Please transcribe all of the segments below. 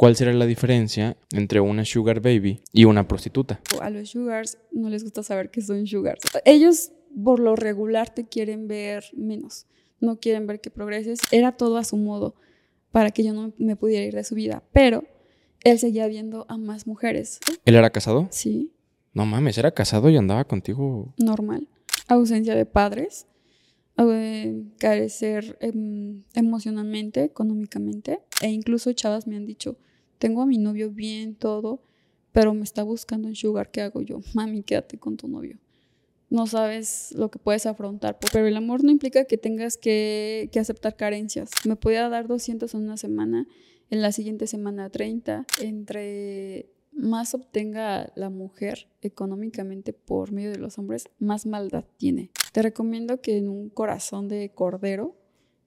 ¿cuál será la diferencia entre una sugar baby y una prostituta? A los sugars no les gusta saber que son sugars. Ellos por lo regular te quieren ver menos, no quieren ver que progreses. Era todo a su modo para que yo no me pudiera ir de su vida, pero él seguía viendo a más mujeres. ¿Él era casado? Sí. No mames, era casado y andaba contigo. Normal. Ausencia de padres, carecer em, emocionalmente, económicamente, e incluso chavas me han dicho, tengo a mi novio bien, todo, pero me está buscando en Sugar, ¿qué hago yo? Mami, quédate con tu novio. No sabes lo que puedes afrontar, pero el amor no implica que tengas que, que aceptar carencias. Me podía dar 200 en una semana, en la siguiente semana 30, entre más obtenga la mujer económicamente por medio de los hombres, más maldad tiene. Te recomiendo que en un corazón de cordero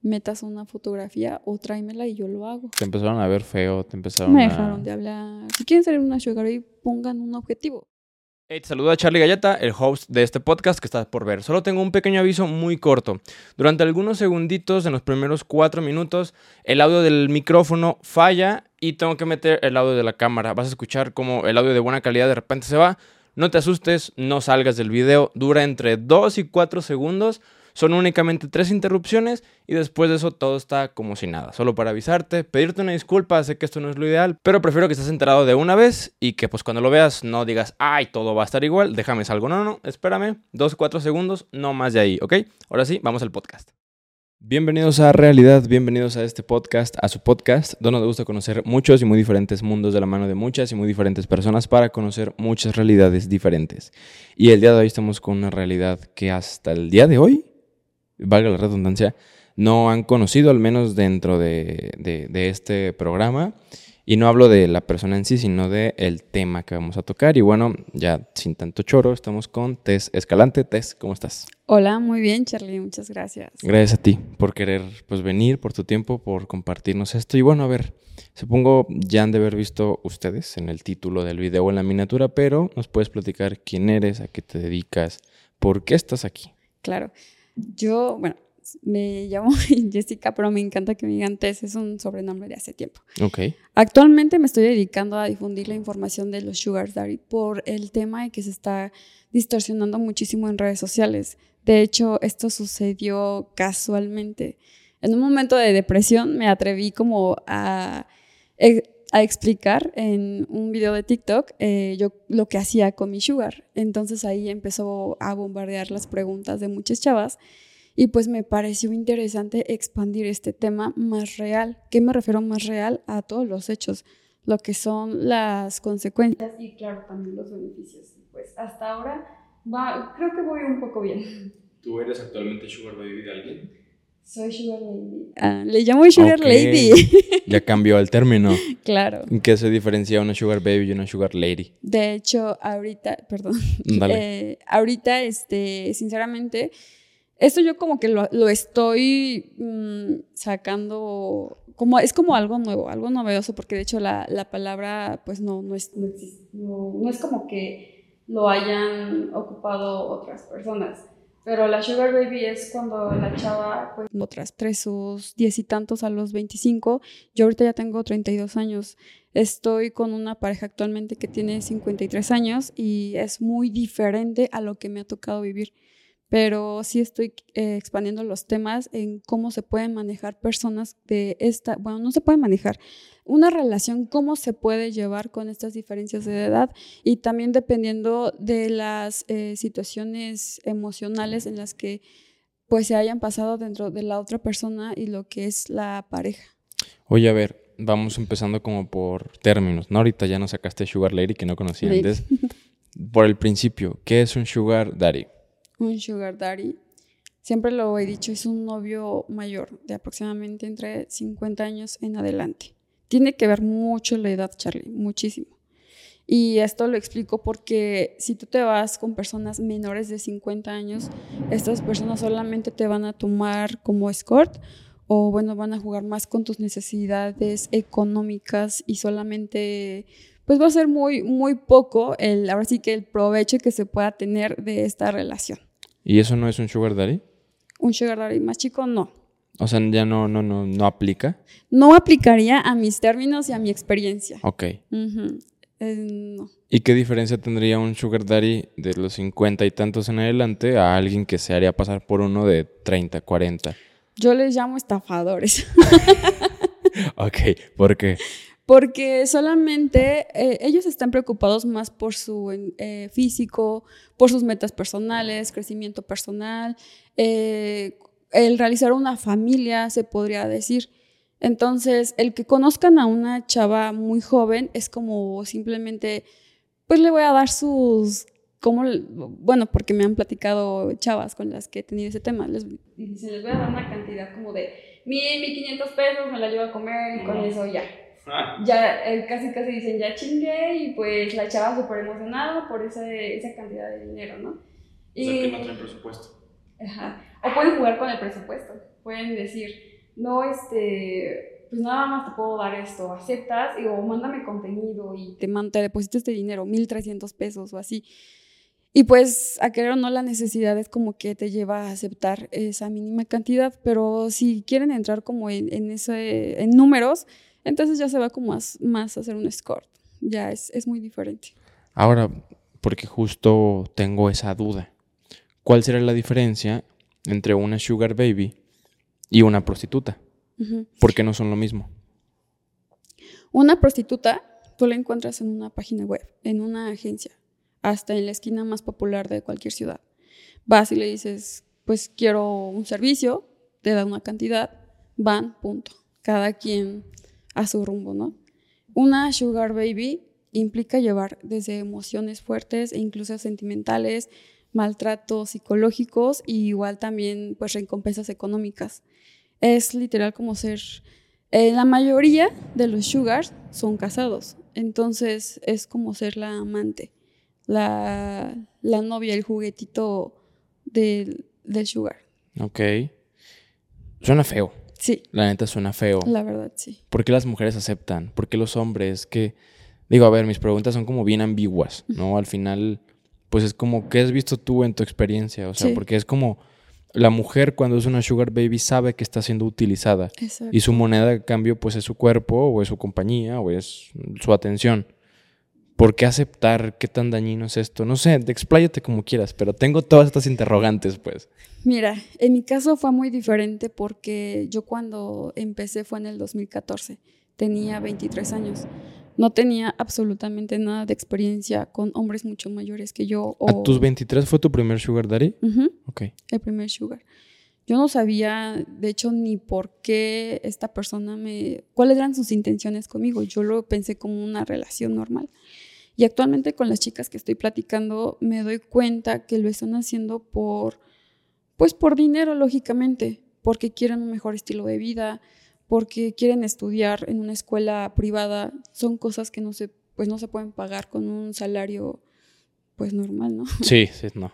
metas una fotografía o tráemela y yo lo hago. Te empezaron a ver feo, te empezaron Me a... dejaron de hablar. Si quieren salir una sugar baby, pongan un objetivo. Hey, te saluda Charlie Galleta, el host de este podcast que estás por ver. Solo tengo un pequeño aviso muy corto. Durante algunos segunditos, en los primeros cuatro minutos, el audio del micrófono falla y tengo que meter el audio de la cámara. Vas a escuchar como el audio de buena calidad de repente se va. No te asustes, no salgas del video. Dura entre 2 y 4 segundos. Son únicamente tres interrupciones y después de eso todo está como si nada. Solo para avisarte, pedirte una disculpa, sé que esto no es lo ideal, pero prefiero que estés enterado de una vez y que pues cuando lo veas no digas, ay, todo va a estar igual, déjame salgo. No, no, no, espérame, dos, cuatro segundos, no más de ahí, ¿ok? Ahora sí, vamos al podcast. Bienvenidos a Realidad, bienvenidos a este podcast, a su podcast, donde nos gusta conocer muchos y muy diferentes mundos de la mano de muchas y muy diferentes personas para conocer muchas realidades diferentes. Y el día de hoy estamos con una realidad que hasta el día de hoy valga la redundancia, no han conocido, al menos dentro de, de, este programa. Y no hablo de la persona en sí, sino del el tema que vamos a tocar. Y bueno, ya sin tanto choro, estamos con Tess Escalante. Tess, ¿cómo estás? Hola, muy bien, Charlie, muchas gracias. Gracias a ti por querer pues, venir, por tu tiempo, por compartirnos esto. Y bueno, a ver, supongo ya han de haber visto ustedes en el título del video o en la miniatura, pero nos puedes platicar quién eres, a qué te dedicas, por qué estás aquí. Claro. Yo, bueno, me llamo Jessica, pero me encanta que me digan Tess, es un sobrenombre de hace tiempo. Ok. Actualmente me estoy dedicando a difundir la información de los Sugar Daddy por el tema de que se está distorsionando muchísimo en redes sociales. De hecho, esto sucedió casualmente. En un momento de depresión me atreví como a a explicar en un video de TikTok eh, yo lo que hacía con mi sugar. Entonces ahí empezó a bombardear las preguntas de muchas chavas y pues me pareció interesante expandir este tema más real. ¿Qué me refiero más real? A todos los hechos, lo que son las consecuencias y claro, también los beneficios. Pues hasta ahora va, creo que voy un poco bien. ¿Tú eres actualmente sugar baby de alguien? Soy Sugar Lady. Ah, le llamo Sugar Lady. ya cambió el término. Claro. ¿En qué se diferencia una Sugar Baby y una Sugar Lady? De hecho, ahorita, perdón. Dale. Eh, ahorita, este, sinceramente, esto yo como que lo, estoy mm, sacando, como, es como algo nuevo, algo novedoso, porque de hecho la, la palabra, pues no, no es, no, no es como que lo hayan ocupado otras personas. Pero la sugar baby es cuando la chava, pues, otras tres sus diez y tantos a los 25. Yo ahorita ya tengo 32 años. Estoy con una pareja actualmente que tiene 53 años y es muy diferente a lo que me ha tocado vivir pero sí estoy eh, expandiendo los temas en cómo se pueden manejar personas de esta, bueno, no se puede manejar una relación, cómo se puede llevar con estas diferencias de edad y también dependiendo de las eh, situaciones emocionales en las que pues se hayan pasado dentro de la otra persona y lo que es la pareja. Oye, a ver, vamos empezando como por términos, ¿no? Ahorita ya nos sacaste Sugar Lady que no conocía antes. Por el principio, ¿qué es un Sugar Daddy? Un sugar daddy, siempre lo he dicho, es un novio mayor, de aproximadamente entre 50 años en adelante. Tiene que ver mucho la edad, Charlie, muchísimo. Y esto lo explico porque si tú te vas con personas menores de 50 años, estas personas solamente te van a tomar como escort o bueno, van a jugar más con tus necesidades económicas y solamente pues va a ser muy, muy poco el, ahora sí que el provecho que se pueda tener de esta relación. ¿Y eso no es un sugar daddy? Un sugar daddy más chico, no. O sea, ya no, no, no, no aplica. No aplicaría a mis términos y a mi experiencia. Ok. Eh, no. ¿Y qué diferencia tendría un sugar daddy de los 50 y tantos en adelante a alguien que se haría pasar por uno de 30, 40? Yo les llamo estafadores. Ok, ¿por qué? Porque solamente eh, ellos están preocupados más por su eh, físico, por sus metas personales, crecimiento personal, eh, el realizar una familia, se podría decir. Entonces, el que conozcan a una chava muy joven es como simplemente, pues le voy a dar sus, como, bueno, porque me han platicado chavas con las que he tenido ese tema, les, dicen, les voy a dar una cantidad como de mil, mil quinientos pesos, me la llevo a comer y con eso ya. Ya eh, casi casi dicen, ya chingué y pues la chava súper emocionada por ese, esa cantidad de dinero, ¿no? Y, traen presupuesto. Ajá. O pueden jugar con el presupuesto. Pueden decir, no, este, pues nada más te puedo dar esto, aceptas y o mándame contenido y te, man- te deposito este dinero, 1300 pesos o así. Y pues a querer o no la necesidad es como que te lleva a aceptar esa mínima cantidad, pero si quieren entrar como en, en ese, en números, entonces ya se va como más, más a hacer un score. Ya es, es muy diferente. Ahora, porque justo tengo esa duda. ¿Cuál será la diferencia entre una sugar baby y una prostituta? Ujú. ¿Por qué no son lo mismo? Una prostituta, tú la encuentras en una página web, en una agencia, hasta en la esquina más popular de cualquier ciudad. Vas y le dices, pues quiero un servicio, te da una cantidad, van, punto. Cada quien a su rumbo, ¿no? Una sugar baby implica llevar desde emociones fuertes e incluso sentimentales, maltratos psicológicos y igual también pues recompensas económicas. Es literal como ser eh, la mayoría de los sugars son casados, entonces es como ser la amante, la, la novia, el juguetito del, del sugar. Ok. Suena feo. Sí, La neta suena feo. la verdad sí. ¿Por qué las mujeres aceptan? ¿Por qué los hombres? Que digo, a ver, mis preguntas son como bien ambiguas, ¿no? Al final, pues es como, ¿qué has visto tú en tu experiencia? O sea, Sí. porque es como la mujer cuando es una sugar baby sabe que está siendo utilizada Exacto. y su moneda de cambio pues es su cuerpo o es su compañía o es su atención. ¿Por qué aceptar? ¿Qué tan dañino es esto? No sé, expláyate como quieras, pero tengo todas estas interrogantes, pues. Mira, en mi caso fue muy diferente porque yo cuando empecé fue en el 2014, tenía 23 años. No tenía absolutamente nada de experiencia con hombres mucho mayores que yo. O... ¿A tus 23 fue tu primer sugar daddy? Ujú. Ok. el primer sugar. Yo no sabía, de hecho, ni por qué esta persona me... cuáles eran sus intenciones conmigo. Yo lo pensé como una relación normal. Y actualmente con las chicas que estoy platicando me doy cuenta que lo están haciendo por, pues por dinero, lógicamente, porque quieren un mejor estilo de vida, porque quieren estudiar en una escuela privada. Son cosas que no se, pues no se pueden pagar con un salario, pues normal, ¿no? Sí, sí, no.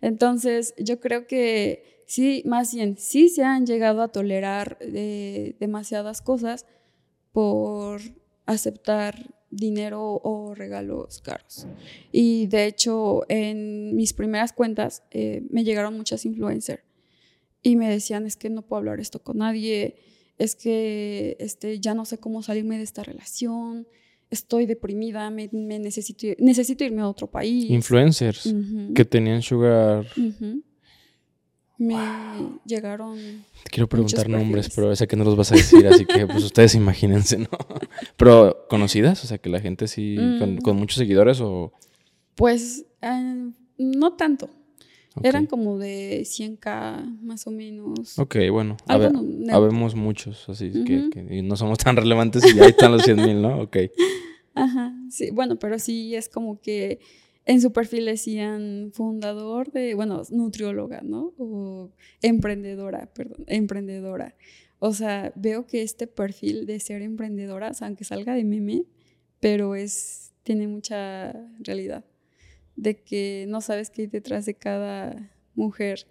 Entonces, yo creo que sí, más bien, sí se han llegado a tolerar eh, demasiadas cosas por aceptar dinero o regalos caros. Y de hecho, en mis primeras cuentas eh, me llegaron muchas influencers y me decían, es que no puedo hablar esto con nadie, es que este, ya no sé cómo salirme de esta relación, estoy deprimida, me, me necesito, necesito irme a otro país. Influencers Ujú. que tenían sugar. Ujú. Me llegaron. Te quiero preguntar nombres, pero sé que no los vas a decir, así que pues ustedes imagínense, ¿no? Pero conocidas, o sea, que la gente sí, con, Mm. con muchos seguidores o... Pues eh, no tanto. Eran como de 100k más o menos. Ok, bueno, habe- no- habemos muchos, así que, Ujú. que- y no somos tan relevantes y ahí están los 100 mil, ¿no? Ok. Ajá, sí, bueno, pero sí es como que en su perfil decían fundador de, bueno, nutrióloga, ¿no? O emprendedora, perdón, emprendedora. O sea, veo que este perfil de ser emprendedora, o sea, aunque salga de meme, pero es, tiene mucha realidad. De que no sabes qué hay detrás de cada mujer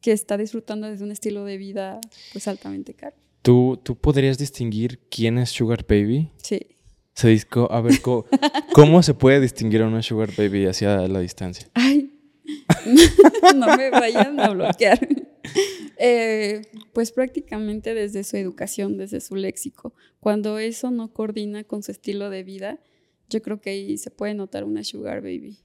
que está disfrutando de un estilo de vida pues altamente caro. ¿Tú, ¿Tú podrías distinguir quién es Sugar Baby? Sí. Se disco, a ver, ¿cómo se puede distinguir a una Sugar Baby hacia la distancia? Ay, no me vayan a bloquear. Eh, pues prácticamente desde su educación, desde su léxico. Cuando eso no coordina con su estilo de vida, yo creo que ahí se puede notar una sugar baby.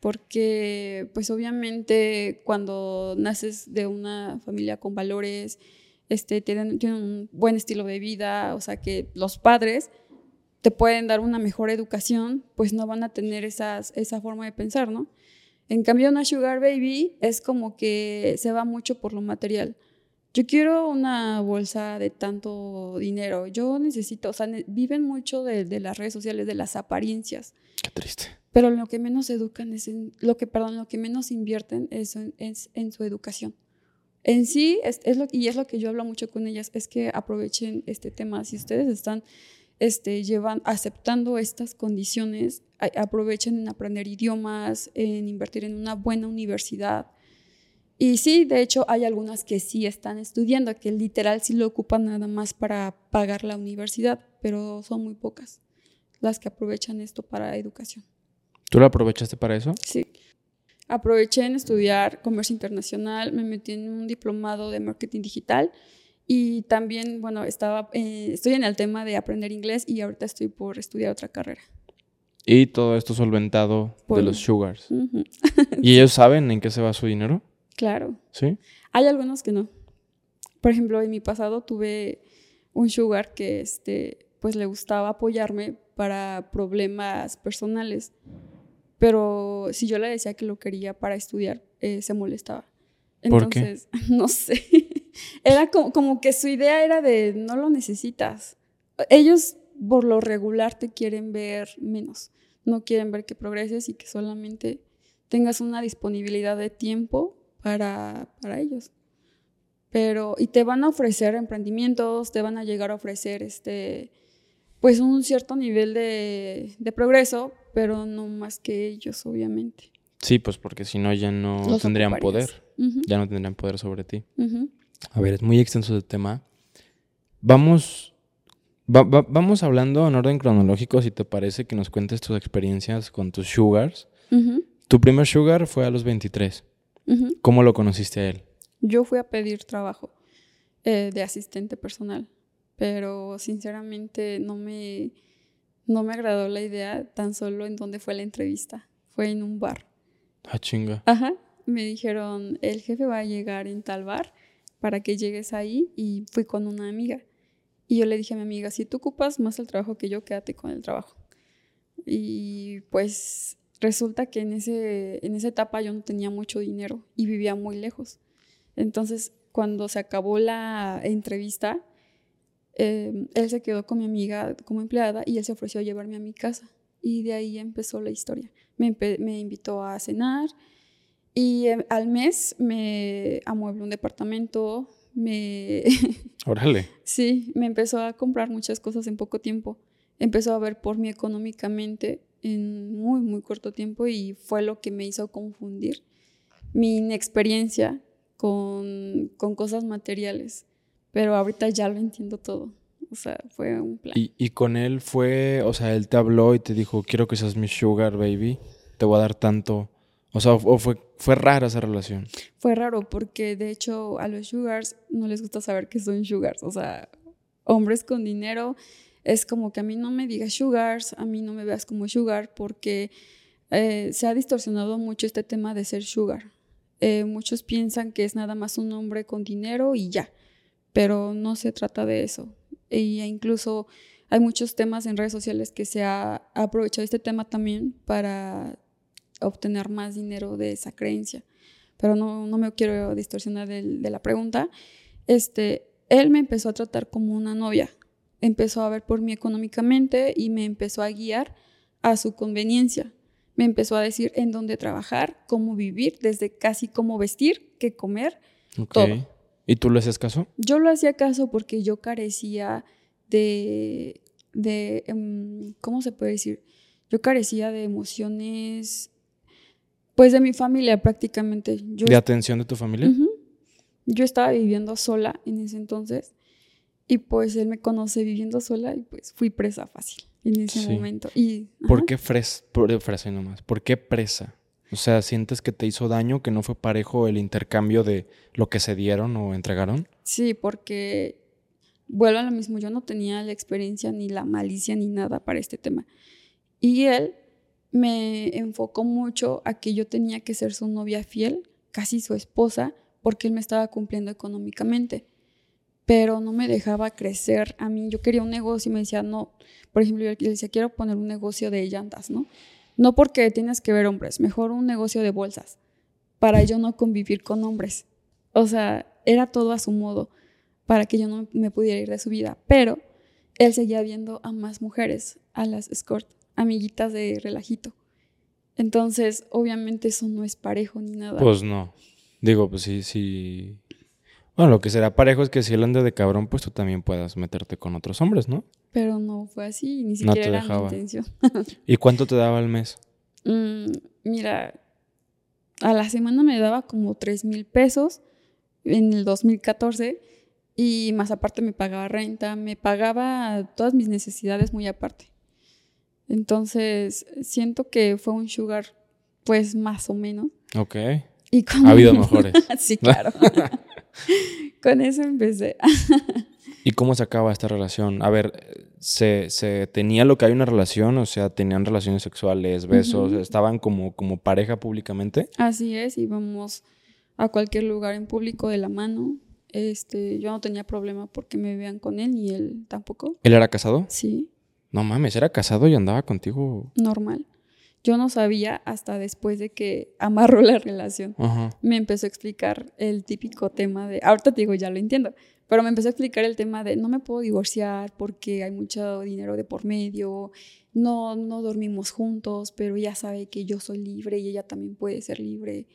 Porque pues obviamente cuando naces de una familia con valores, este, tienen, tienen un buen estilo de vida, o sea que los padres te pueden dar una mejor educación, pues no van a tener esas, esa forma de pensar, ¿no? En cambio, una sugar baby es como que se va mucho por lo material. Yo quiero una bolsa de tanto dinero. Yo necesito, o sea, viven mucho de, las redes sociales, de las apariencias. Qué triste. Pero lo que menos educan es en, lo que, perdón, lo que menos invierten es en, en su educación. En sí, es, es, lo, y es lo que yo hablo mucho con ellas, es que aprovechen este tema. Si ustedes están este, llevan, aceptando estas condiciones, aprovechen en aprender idiomas, en invertir en una buena universidad. Y sí, de hecho, hay algunas que sí están estudiando, que literal sí lo ocupan nada más para pagar la universidad, pero son muy pocas las que aprovechan esto para educación. ¿Tú lo aprovechaste para eso? Sí. Aproveché en estudiar comercio internacional, me metí en un diplomado de marketing digital y también, bueno, estaba, eh, estoy en el tema de aprender inglés y ahorita estoy por estudiar otra carrera. Y todo esto solventado de los sugars. ¿Y ellos saben en qué se va su dinero? Claro. ¿Sí? Hay algunos que no. Por ejemplo, en mi pasado tuve un sugar que este, pues le gustaba apoyarme para problemas personales. Pero si yo le decía que lo quería para estudiar, eh, se molestaba. Entonces, no sé. Era como, como, que su idea era de no lo necesitas. Ellos por lo regular te quieren ver menos. No quieren ver que progreses y que solamente tengas una disponibilidad de tiempo para, para ellos. Pero, y te van a ofrecer emprendimientos, te van a llegar a ofrecer este, pues un cierto nivel de, de progreso, pero no más que ellos, obviamente. Sí, pues porque si no ya no tendrían poder. Ya no tendrían poder sobre ti. A ver, es muy extenso el tema. Vamos, vamos hablando en orden cronológico, si te parece que nos cuentes tus experiencias con tus sugars. Tu primer sugar fue a los 23. ¿Cómo lo conociste a él? Yo fui a pedir trabajo eh, de asistente personal, pero sinceramente no me, no me agradó la idea tan solo en donde fue la entrevista. Fue en un bar. Ah, chinga. Ajá. Me dijeron, el jefe va a llegar en tal bar para que llegues ahí y fui con una amiga. Y yo le dije a mi amiga, si tú ocupas más el trabajo que yo, quédate con el trabajo. Y pues resulta que en, ese, en esa etapa yo no tenía mucho dinero y vivía muy lejos. Entonces, cuando se acabó la entrevista, em, él se quedó con mi amiga como empleada y él se ofreció a llevarme a mi casa. Y de ahí empezó la historia. Me, me invitó a cenar, y em, al mes me amuebló un departamento, me... Órale. sí, me empezó a comprar muchas cosas en poco tiempo. Empezó a ver por mí económicamente en muy, muy corto tiempo y fue lo que me hizo confundir mi inexperiencia con, con cosas materiales. Pero ahorita ya lo entiendo todo. O sea, fue un plan. ¿Y, ¿Y, con él fue, o sea, él te habló y te dijo, quiero que seas mi sugar baby, te voy a dar tanto o sea, o fue, fue rara esa relación. Fue raro porque de hecho a los sugars no les gusta saber que son sugars. O sea, hombres con dinero es como que a mí no me digas sugars, a mí no me veas como sugar porque eh, se ha distorsionado mucho este tema de ser sugar. Eh, muchos piensan que es nada más un hombre con dinero y ya, pero no se trata de eso. E incluso hay muchos temas en redes sociales que se ha aprovechado este tema también para obtener más dinero de esa creencia. Pero no, no me quiero distorsionar de, la pregunta. Este, él me empezó a tratar como una novia. Empezó a ver por mí económicamente y me empezó a guiar a su conveniencia. Me empezó a decir en dónde trabajar, cómo vivir, desde casi cómo vestir, qué comer, todo. ¿Y tú le hacías caso? Yo lo hacía caso porque yo carecía de, de em, ¿cómo se puede decir? Yo carecía de emociones pues de mi familia prácticamente. Yo ¿De atención de tu familia? Yo estaba viviendo sola en ese entonces y pues él me conoce viviendo sola y pues fui presa fácil en ese momento. Y, ¿Por qué fresa? Por, fresa nomás. ¿Por qué presa? O sea, ¿sientes que te hizo daño, que no fue parejo el intercambio de lo que se dieron o entregaron? Sí, porque vuelvo a lo mismo, yo no tenía la experiencia ni la malicia ni nada para este tema. Y él me enfocó mucho a que yo tenía que ser su novia fiel, casi su esposa, porque él me estaba cumpliendo económicamente. Pero no me dejaba crecer a mí. Yo quería un negocio y me decía, no. Por ejemplo, yo le decía, quiero poner un negocio de llantas, ¿no? No porque tienes que ver hombres, mejor un negocio de bolsas, para yo no convivir con hombres. O sea, era todo a su modo, para que yo no me pudiera ir de su vida. Pero él seguía viendo a más mujeres, a las escort, amiguitas de relajito. Entonces, obviamente eso no es parejo ni nada. Pues no. Digo, pues sí, sí. Bueno, lo que será parejo es que si él anda de cabrón, pues tú también puedas meterte con otros hombres, ¿no? Pero no fue así, ni No siquiera te era dejaba. mi intención. ¿Y cuánto te daba al mes? Mm, mira, a la semana me daba como 3 mil pesos en el 2014 y más aparte me pagaba renta, me pagaba todas mis necesidades muy aparte. Entonces, siento que fue un sugar, pues más o menos. Ok. Y con- Ha habido mejores. sí, claro. con eso empecé. ¿Y cómo se acaba esta relación? A ver, ¿se, se tenía lo que hay una relación? O sea, ¿tenían relaciones sexuales, besos? ¿Estaban como, como pareja públicamente? Así es, íbamos a cualquier lugar en público de la mano. Este, yo no tenía problema porque me vean con él y él tampoco. ¿Él era casado? Sí, No mames, era casado y andaba contigo. normal. Yo no sabía hasta después de que amarró la relación. Ajá. Me empezó a explicar el típico tema de, ahorita te digo, ya lo entiendo, pero me empezó a explicar el tema de no me puedo divorciar porque hay mucho dinero de por medio, no, no dormimos juntos, pero ella sabe que yo soy libre y ella también puede ser libre.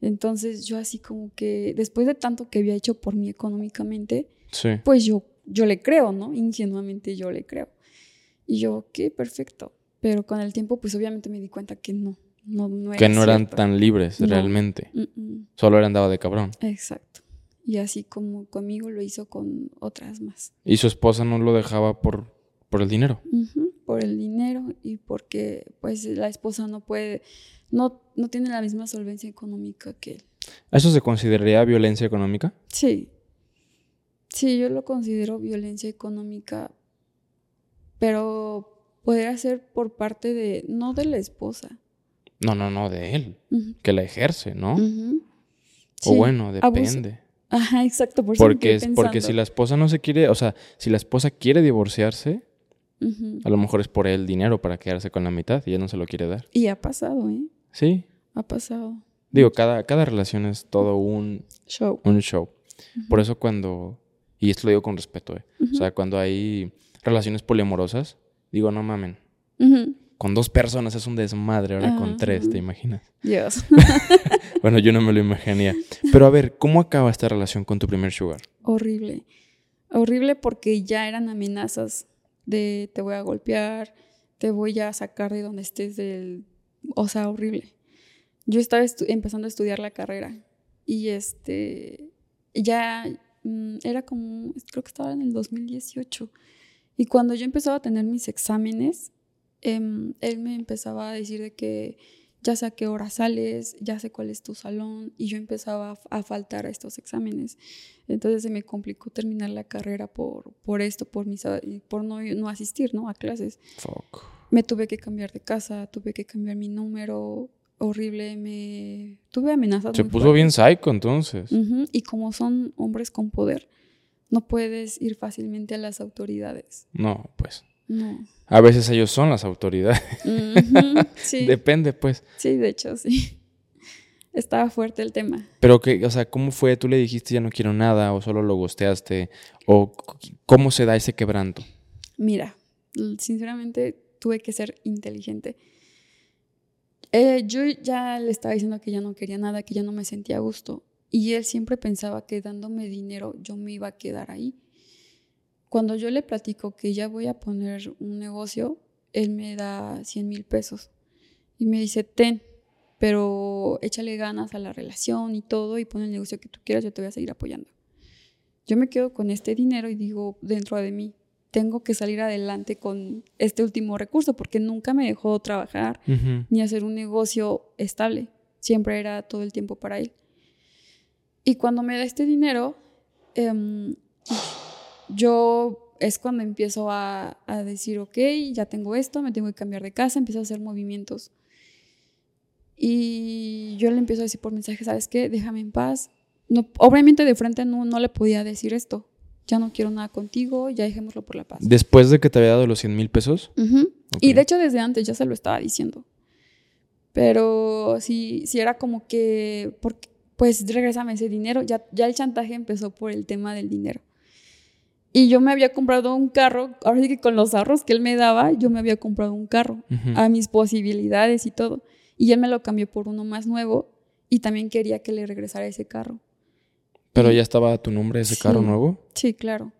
Entonces yo así como que después de tanto que había hecho por mí económicamente, Sí. pues yo, yo le creo, ¿no? Ingenuamente yo le creo. Y yo, ok, perfecto. Pero con el tiempo, pues obviamente me di cuenta que no, no, no era Que no eran cierto. tan libres No. realmente. Mm, mm, Solo era andaba de cabrón. exacto. Y así como conmigo lo hizo con otras más. Y su esposa no lo dejaba por, por el dinero. Por el dinero y porque pues la esposa no puede, no, no tiene la misma solvencia económica que él. ¿Eso se consideraría violencia económica? Sí. Sí, yo lo considero violencia económica, pero podría ser por parte de, no de la esposa. No, no, no, de él. Que la ejerce, ¿no? O Sí, bueno, abuso. depende. Ajá, exacto, por Porque, es, porque si la esposa no se quiere, o sea, si la esposa quiere divorciarse, a lo mejor es por el dinero para quedarse con la mitad y ella no se lo quiere dar. Y ha pasado, ¿eh? Sí. Ha pasado. Digo, cada, cada relación es todo un, Show. un show. Por eso cuando, y esto lo digo con respeto, ¿eh? O sea, cuando hay relaciones poliamorosas, digo, no mamen. Con dos personas es un desmadre, ahora con tres, ¿te imaginas? Dios. Bueno, yo no me lo imaginaría. Pero a ver, ¿cómo acaba esta relación con tu primer sugar? Horrible. Horrible porque ya eran amenazas de te voy a golpear, te voy a sacar de donde estés del... O sea, horrible. Yo estaba empezando a estudiar la carrera y este ya mm, era como, creo que estaba en el 2018. Y cuando yo empezaba a tener mis exámenes, em, él me empezaba a decir de que ya sé a qué hora sales, ya sé cuál es tu salón, y yo empezaba a, a faltar a estos exámenes. Entonces se me complicó terminar la carrera por, por esto, por, mis, por no, no asistir ¿no? a clases. Fuck. Me tuve que cambiar de casa, tuve que cambiar mi número, horrible, me tuve amenazas. Se puso bien fuertes. psycho entonces. Ujú, Y como son hombres con poder, no puedes ir fácilmente a las autoridades. No, pues. No. A veces ellos son las autoridades. Sí, Depende, pues. sí, de hecho, sí. Estaba fuerte el tema. Pero que, o sea, ¿cómo fue? ¿Tú le dijiste ya no quiero nada o solo lo gosteaste? ¿O cómo se da ese quebranto? Mira, sinceramente tuve que ser inteligente. Eh, yo ya le estaba diciendo que ya no quería nada, que ya no me sentía a gusto. Y él siempre pensaba que dándome dinero yo me iba a quedar ahí. Cuando yo le platico que ya voy a poner un negocio, él me da 100 mil pesos. Y me dice, ten, pero échale ganas a la relación y todo y pon el negocio que tú quieras, yo te voy a seguir apoyando. Yo me quedo con este dinero y digo dentro de mí, tengo que salir adelante con este último recurso porque nunca me dejó trabajar ni hacer un negocio estable. Siempre era todo el tiempo para él. Y cuando me da este dinero, em, yo es cuando empiezo a, a, decir, ok, ya tengo esto, me tengo que cambiar de casa, empiezo a hacer movimientos. Y yo le empiezo a decir por mensaje, ¿sabes qué? Déjame en paz. No, obviamente de frente no, no le podía decir esto ya no quiero nada contigo, ya dejémoslo por la paz. ¿Después de que te había dado los 100 mil pesos? Y de hecho desde antes ya se lo estaba diciendo. Pero sí, sí era como que, porque, pues regrésame ese dinero, ya, ya el chantaje empezó por el tema del dinero. Y yo me había comprado un carro, ahora sí que con los ahorros que él me daba, yo me había comprado un carro a mis posibilidades y todo. Y él me lo cambió por uno más nuevo y también quería que le regresara ese carro. ¿Pero ya estaba a tu nombre ese carro nuevo? Sí, claro.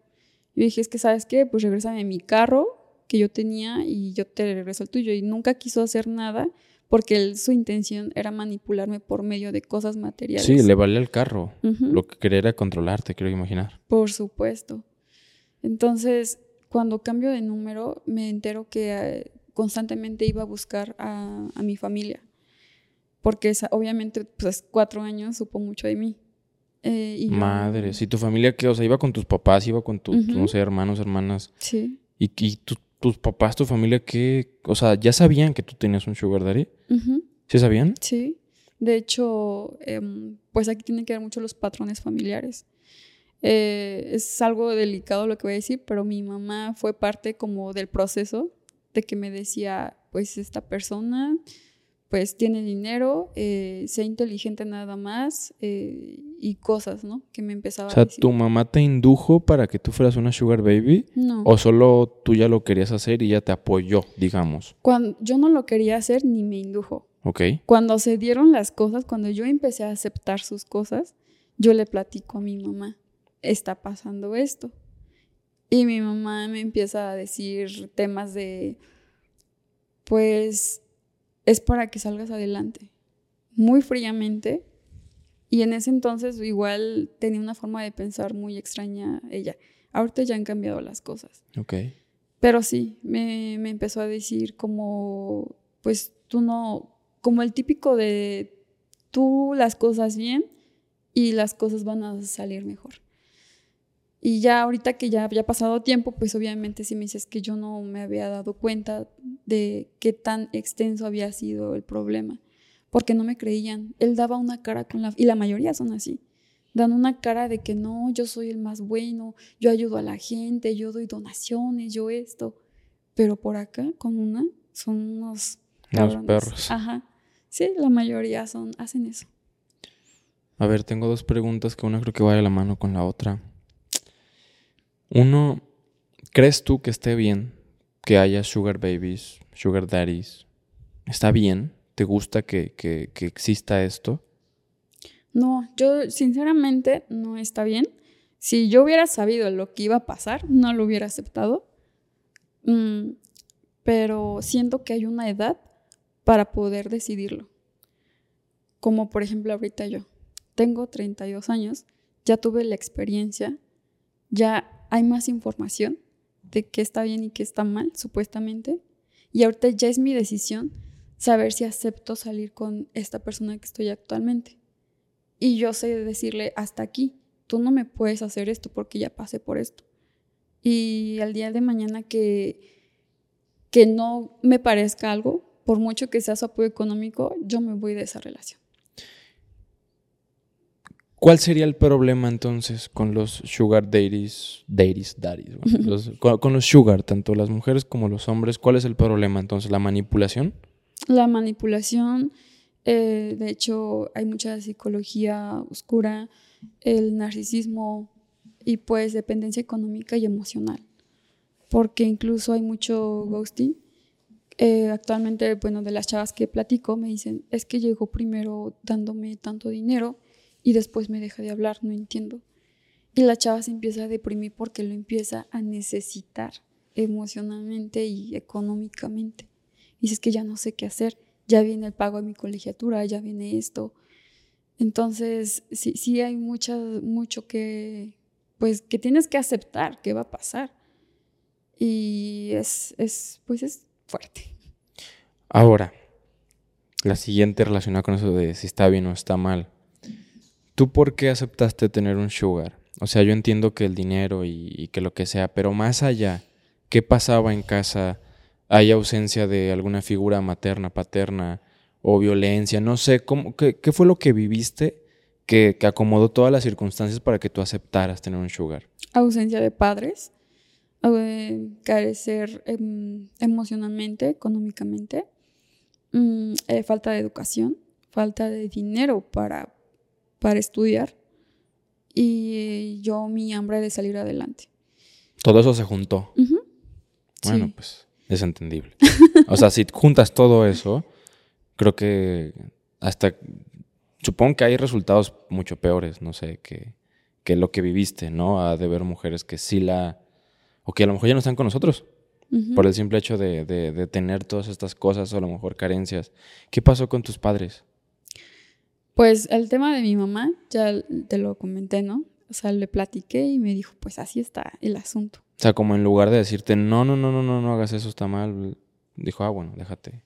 Yo dije, es que, ¿sabes qué? Pues regrésame mi carro que yo tenía y yo te regreso el tuyo. Y nunca quiso hacer nada porque su intención era manipularme por medio de cosas materiales. Sí, le valía el carro. Lo que quería era controlarte, quiero imaginar. Por supuesto. Entonces, cuando cambio de número, me entero que eh, constantemente iba a buscar a, mi familia. Porque obviamente, pues cuatro años supo mucho de mí. Eh, Madre, si tu familia que, o sea, iba con tus papás, iba con tus, no sé, hermanos, hermanas. Sí. Y, y tus papás, tu familia, ¿qué? O sea, ¿ya sabían que tú tenías un sugar daddy? ¿Sí sabían? Sí. De hecho, em, pues aquí tienen que ver mucho los patrones familiares. Eh, es algo delicado lo que voy a decir, pero mi mamá fue parte como del proceso de que me decía, pues esta persona pues tiene dinero, eh, sea inteligente nada más eh, y cosas, ¿no? Que me empezaba a decir. O sea, ¿tu mamá te indujo para que tú fueras una sugar baby? No. ¿O solo tú ya lo querías hacer y ella te apoyó, digamos? Cuando yo no lo quería hacer ni me indujo. Ok. Cuando se dieron las cosas, cuando yo empecé a aceptar sus cosas, yo le platico a mi mamá, está pasando esto. Y mi mamá me empieza a decir temas de, pues es para que salgas adelante. Muy fríamente. Y en ese entonces igual tenía una forma de pensar muy extraña ella. Ahorita ya han cambiado las cosas. Ok. Pero sí, me, empezó a decir como, pues tú no, como el típico de tú las cosas bien y las cosas van a salir mejor. Y ya ahorita que ya había pasado tiempo, pues obviamente si me dices que yo no me había dado cuenta de qué tan extenso había sido el problema, porque no me creían. Él daba una cara con la... Y la mayoría son así. Dan una cara de que no, yo soy el más bueno, yo ayudo a la gente, yo doy donaciones, yo esto. Pero por acá, con una, son unos... Unos perros. Ajá. Sí, la mayoría son, hacen eso. A ver, tengo dos preguntas que una creo que va de la mano con la otra. Uno, ¿crees tú que esté bien que haya sugar babies, sugar daddies? ¿Está bien? ¿Te gusta que, exista esto? No, yo sinceramente no está bien. Si yo hubiera sabido lo que iba a pasar, no lo hubiera aceptado. Mm, pero siento que hay una edad para poder decidirlo. Como por ejemplo ahorita yo. Tengo 32 años, ya tuve la experiencia, ya hay más información de qué está bien y qué está mal, supuestamente. Y ahorita ya es mi decisión saber si acepto salir con esta persona que estoy actualmente. Y yo sé decirle, hasta aquí, tú no me puedes hacer esto porque ya pasé por esto. Y al día de mañana que, que no me parezca algo, por mucho que sea su apoyo económico, yo me voy de esa relación. ¿Cuál sería el problema entonces con los sugar daddies, daddies, daddies, con, los sugar, tanto las mujeres como los hombres? ¿Cuál es el problema entonces? ¿La manipulación? La manipulación, eh, de hecho hay mucha psicología oscura, el narcisismo y pues dependencia económica y emocional, porque incluso hay mucho ghosting. Eh, actualmente, bueno, de las chavas que platico me dicen, es que llegó primero dándome tanto dinero y después me deja de hablar, no entiendo. Y la chava se empieza a deprimir porque lo empieza a necesitar emocionalmente y económicamente. Y dices que ya no sé qué hacer, ya viene el pago de mi colegiatura, ya viene esto. Entonces, sí, sí hay mucha, mucho que, pues, que tienes que aceptar que va a pasar. Y es, es, pues es fuerte. Ahora, la siguiente relacionada con eso de si está bien o está mal. ¿Tú por qué aceptaste tener un sugar? O sea, yo entiendo que el dinero y, que lo que sea, pero más allá, ¿qué pasaba en casa? ¿Hay ausencia de alguna figura materna, paterna o violencia? No sé, ¿cómo, qué, fue lo que viviste que, acomodó todas las circunstancias para que tú aceptaras tener un sugar? Ausencia de padres, carecer em, emocionalmente, económicamente, mm, eh, falta de educación, falta de dinero para, para estudiar y yo mi hambre de salir adelante. Todo eso se juntó. Bueno, pues es entendible. o sea, si juntas todo eso, creo que hasta supongo que hay resultados mucho peores, no sé, que, que lo que viviste, ¿no? A de ver mujeres que sí la... o que a lo mejor ya no están con nosotros. Por el simple hecho de, de, tener todas estas cosas o a lo mejor carencias. ¿Qué pasó con tus padres? Pues el tema de mi mamá, ya te lo comenté, ¿no? O sea, le platiqué y me dijo, pues así está el asunto. O sea, como en lugar de decirte, no, no, no, no, no, no hagas eso, está mal, dijo, ah, bueno, déjate.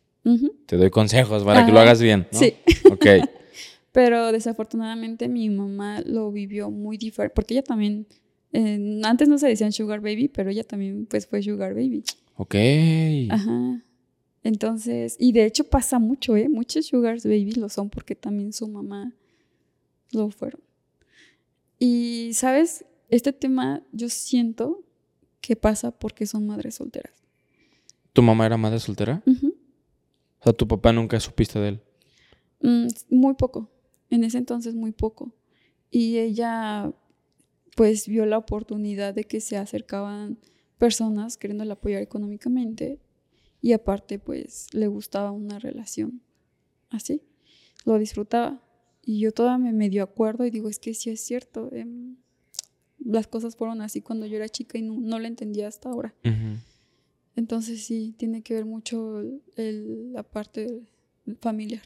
Te doy consejos para que lo hagas bien, ¿no? Sí. Ok. Pero desafortunadamente mi mamá lo vivió muy diferente, porque ella también, antes no se decían sugar baby, pero ella también pues fue sugar baby. Ok. Ajá. Entonces, y de hecho pasa mucho, ¿eh? Muchos sugars baby lo son porque también su mamá lo fueron. Y, ¿sabes? Este tema yo siento que pasa porque son madres solteras. ¿Tu mamá era madre soltera? O sea, ¿tu papá nunca supiste de él? Mm, muy poco. En ese entonces muy poco. Y ella, pues, vio la oportunidad de que se acercaban personas queriéndole apoyar económicamente y aparte, pues le gustaba una relación así. Lo disfrutaba. Y yo toda me medio acuerdo y digo, es que sí es cierto. Em, las cosas fueron así cuando yo era chica y no, no la entendía hasta ahora. Entonces sí, tiene que ver mucho la parte familiar.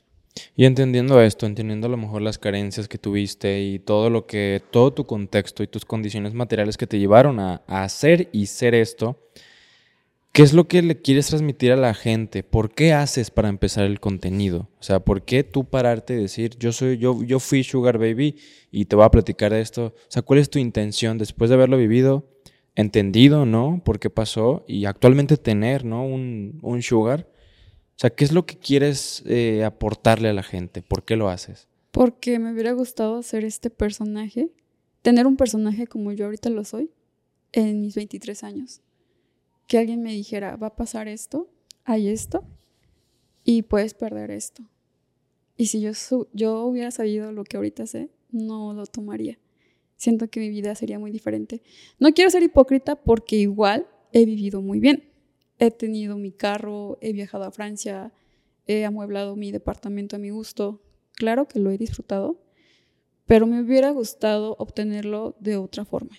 Y entendiendo esto, entendiendo a lo mejor las carencias que tuviste y todo lo que, todo tu contexto y tus condiciones materiales que te llevaron a, a hacer y ser esto, ¿Qué es lo que le quieres transmitir a la gente? ¿Por qué haces para empezar el contenido? O sea, ¿por qué tú pararte y decir, yo soy, yo, yo fui Sugar Baby y te voy a platicar de esto? O sea, ¿cuál es tu intención después de haberlo vivido, entendido, ¿no? ¿Por qué pasó? Y actualmente tener, ¿no? Un, un Sugar. O sea, ¿qué es lo que quieres eh, aportarle a la gente? ¿Por qué lo haces? Porque me hubiera gustado hacer este personaje, tener un personaje como yo ahorita lo soy, en mis 23 años que alguien me dijera, va a pasar esto, hay esto, y puedes perder esto. Y si yo, yo hubiera sabido lo que ahorita sé, no lo tomaría. Siento que mi vida sería muy diferente. No quiero ser hipócrita porque igual he vivido muy bien. He tenido mi carro, he viajado a Francia, he amueblado mi departamento a mi gusto. Claro que lo he disfrutado, pero me hubiera gustado obtenerlo de otra forma.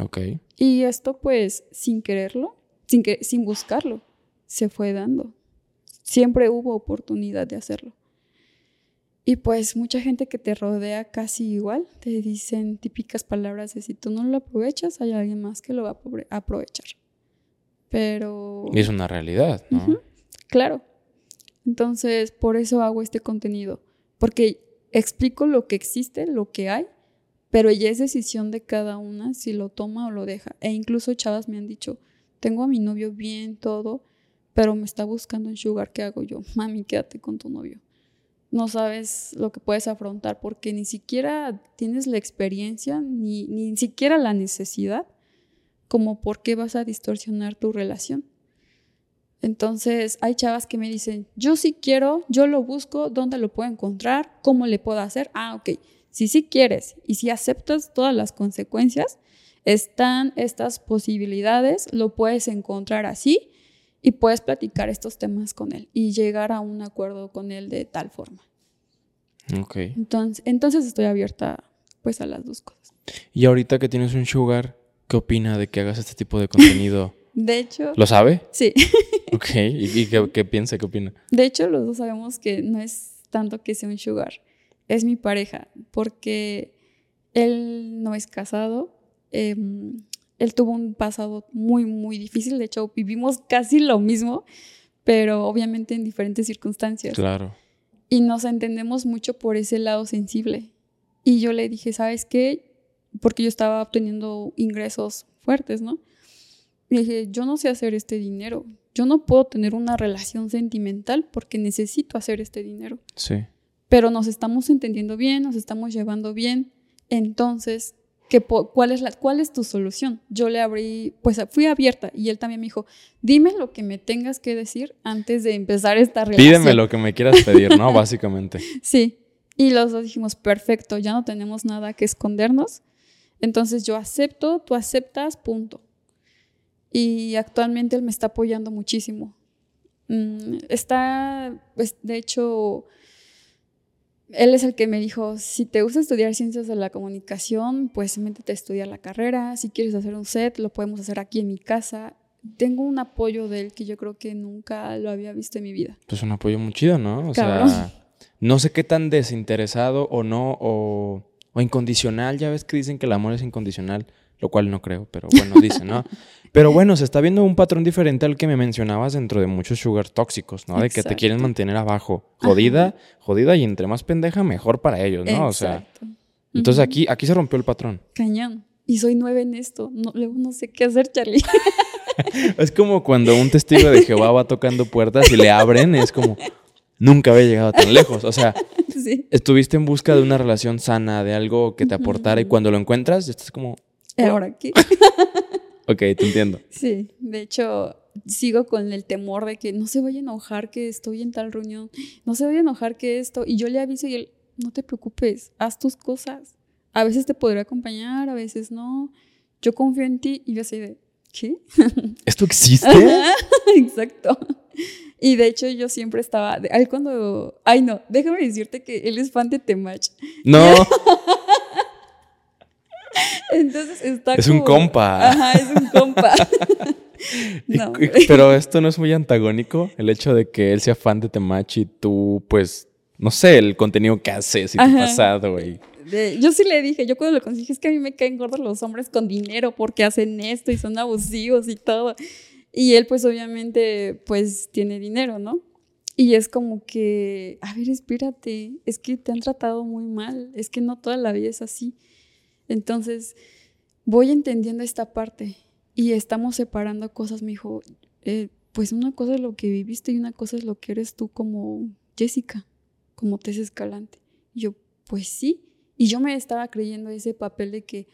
Ok. Y esto pues sin quererlo sin, que, sin buscarlo, se fue dando. Siempre hubo oportunidad de hacerlo. Y pues mucha gente que te rodea casi igual, te dicen típicas palabras de si tú no lo aprovechas, hay alguien más que lo va a aprovechar. Pero... Es una realidad, ¿no? claro. Entonces, por eso hago este contenido, porque explico lo que existe, lo que hay, pero ya es decisión de cada una si lo toma o lo deja. E incluso chavas me han dicho, tengo a mi novio bien, todo, pero me está buscando un sugar, ¿qué hago yo? Mami, quédate con tu novio. No sabes lo que puedes afrontar porque ni siquiera tienes la experiencia, ni, ni siquiera la necesidad, como por qué vas a distorsionar tu relación. Entonces, hay chavas que me dicen, yo sí quiero, yo lo busco, ¿dónde lo puedo encontrar? ¿Cómo le puedo hacer? Ah, ok. Si sí quieres y si aceptas todas las consecuencias, están estas posibilidades, lo puedes encontrar así y puedes platicar estos temas con él y llegar a un acuerdo con él de tal forma. Ok. Entonces, entonces estoy abierta pues a las dos cosas. Y ahorita que tienes un sugar, ¿qué opina de que hagas este tipo de contenido? de hecho... ¿Lo sabe? Sí. ok, ¿y, qué, qué, piensa, qué opina? De hecho, los dos sabemos que no es tanto que sea un sugar, es mi pareja, porque él no es casado, Em, Él tuvo un pasado muy, muy difícil. De hecho, vivimos casi lo mismo, pero obviamente en diferentes circunstancias. Claro. Y nos entendemos mucho por ese lado sensible. Y yo le dije, ¿sabes qué? Porque yo estaba obteniendo ingresos fuertes, ¿no? Le dije, yo no sé hacer este dinero. Yo no puedo tener una relación sentimental porque necesito hacer este dinero. Sí. Pero nos estamos entendiendo bien, nos estamos llevando bien. Entonces, ¿qué cuál, es la, ¿cuál es tu solución? Yo le abrí, pues fui abierta y él también me dijo, dime lo que me tengas que decir antes de empezar esta relación. Pídeme lo que me quieras pedir, ¿no? Básicamente. Sí. Y los dos dijimos, perfecto, ya no tenemos nada que escondernos. Entonces yo acepto, tú aceptas, punto. Y actualmente él me está apoyando muchísimo. Mm, está, pues, de hecho, él es el que me dijo, si te gusta estudiar ciencias de la comunicación, pues métete a estudiar la carrera. Si quieres hacer un set, lo podemos hacer aquí en mi casa. Tengo un apoyo de él que yo creo que nunca lo había visto en mi vida. Pues un apoyo muy chido, ¿no? O sea, no sé qué tan desinteresado o no, o, o incondicional. Ya ves que dicen que el amor es incondicional lo cual no creo, pero bueno, dice, ¿no? Pero bueno, se está viendo un patrón diferente al que me mencionabas dentro de muchos sugar tóxicos, ¿no? De que te quieren mantener abajo, jodida, jodida y entre más pendeja, mejor para ellos, ¿no? O sea, entonces aquí, aquí se rompió el patrón. Cañón. Y soy nueve en esto. No, luego no sé qué hacer, Charlie. es como cuando un testigo de Jehová va tocando puertas y le abren, es como, nunca había llegado tan lejos. O sea, estuviste en busca de una relación sana, de algo que te aportara y cuando lo encuentras, estás como, ahora qué. ok, te entiendo. Sí, de hecho, sigo con el temor de que no se vaya a enojar que estoy en tal reunión, no se vaya a enojar que esto, y yo le aviso y él, no te preocupes, haz tus cosas. A veces te podré acompañar, a veces no. Yo confío en ti y yo así de, ¿qué? ¿Esto existe? Exacto. Y de hecho yo siempre estaba, ay cuando, ay no, déjame decirte que él es fan de Temach. No. Entonces está Es un compa. Ajá, es un compa. pero esto no es muy antagónico, el hecho de que él sea fan de Temachi y tú, pues, no sé, el contenido que haces y tu pasado, güey. yo sí le dije, yo cuando lo conseguí es que a mí me caen gordos los hombres con dinero porque hacen esto y son abusivos y todo. Y él pues obviamente pues tiene dinero, ¿no? Y es como que, a ver, espérate, es que te han tratado muy mal, es que no toda la vida es así. Entonces, voy entendiendo esta parte y estamos separando cosas. Me dijo, eh, pues una cosa es lo que viviste y una cosa es lo que eres tú como Jessica, como Tess Escalante. Y yo, pues sí. Y yo me estaba creyendo ese papel de que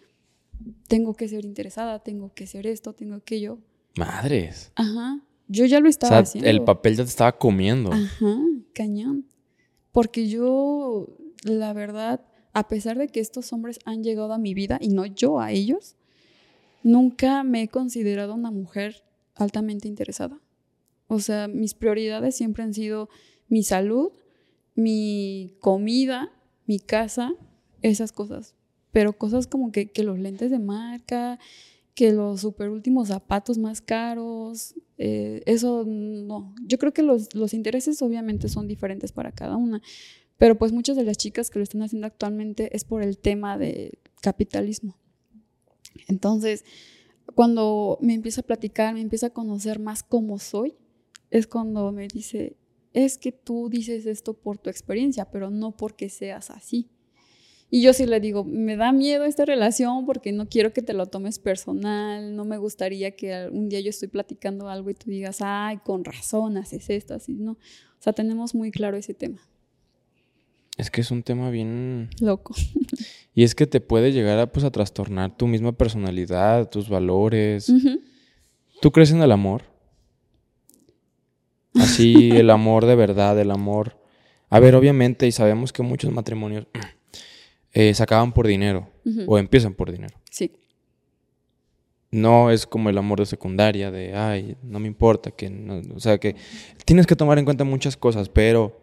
tengo que ser interesada, tengo que ser esto, tengo aquello. Madres. Ajá. Yo ya lo estaba o sea, El papel ya te estaba comiendo. Ajá, cañón. Porque yo, la verdad, a pesar de que estos hombres han llegado a mi vida y no yo a ellos, nunca me he considerado una mujer altamente interesada. O sea, mis prioridades siempre han sido mi salud, mi comida, mi casa, esas cosas. Pero cosas como que, los lentes de marca, que los super últimos zapatos más caros, eh, eso no. Yo creo que los, los intereses obviamente son diferentes para cada una. Pero pues muchas de las chicas que lo están haciendo actualmente es por el tema de capitalismo. Entonces, cuando me empieza a platicar, me empieza a conocer más cómo soy, es cuando me dice, es que tú dices esto por tu experiencia, pero no porque seas así. Y yo sí le digo, me da miedo esta relación porque no quiero que te lo tomes personal, no me gustaría que un día yo estoy platicando algo y tú digas, ay, con razón haces esto, así, ¿no? O sea, tenemos muy claro ese tema. Es que es un tema bien... Loco. Y es que te puede llegar a, pues, a trastornar tu misma personalidad, tus valores. ¿Tú crees en el amor? Así, el amor de verdad, el amor... A ver, obviamente, y sabemos que muchos matrimonios eh, se acaban por dinero o empiezan por dinero. Sí. No es como el amor de secundaria, de, ay, no me importa, que no, o sea, que tienes que tomar en cuenta muchas cosas, pero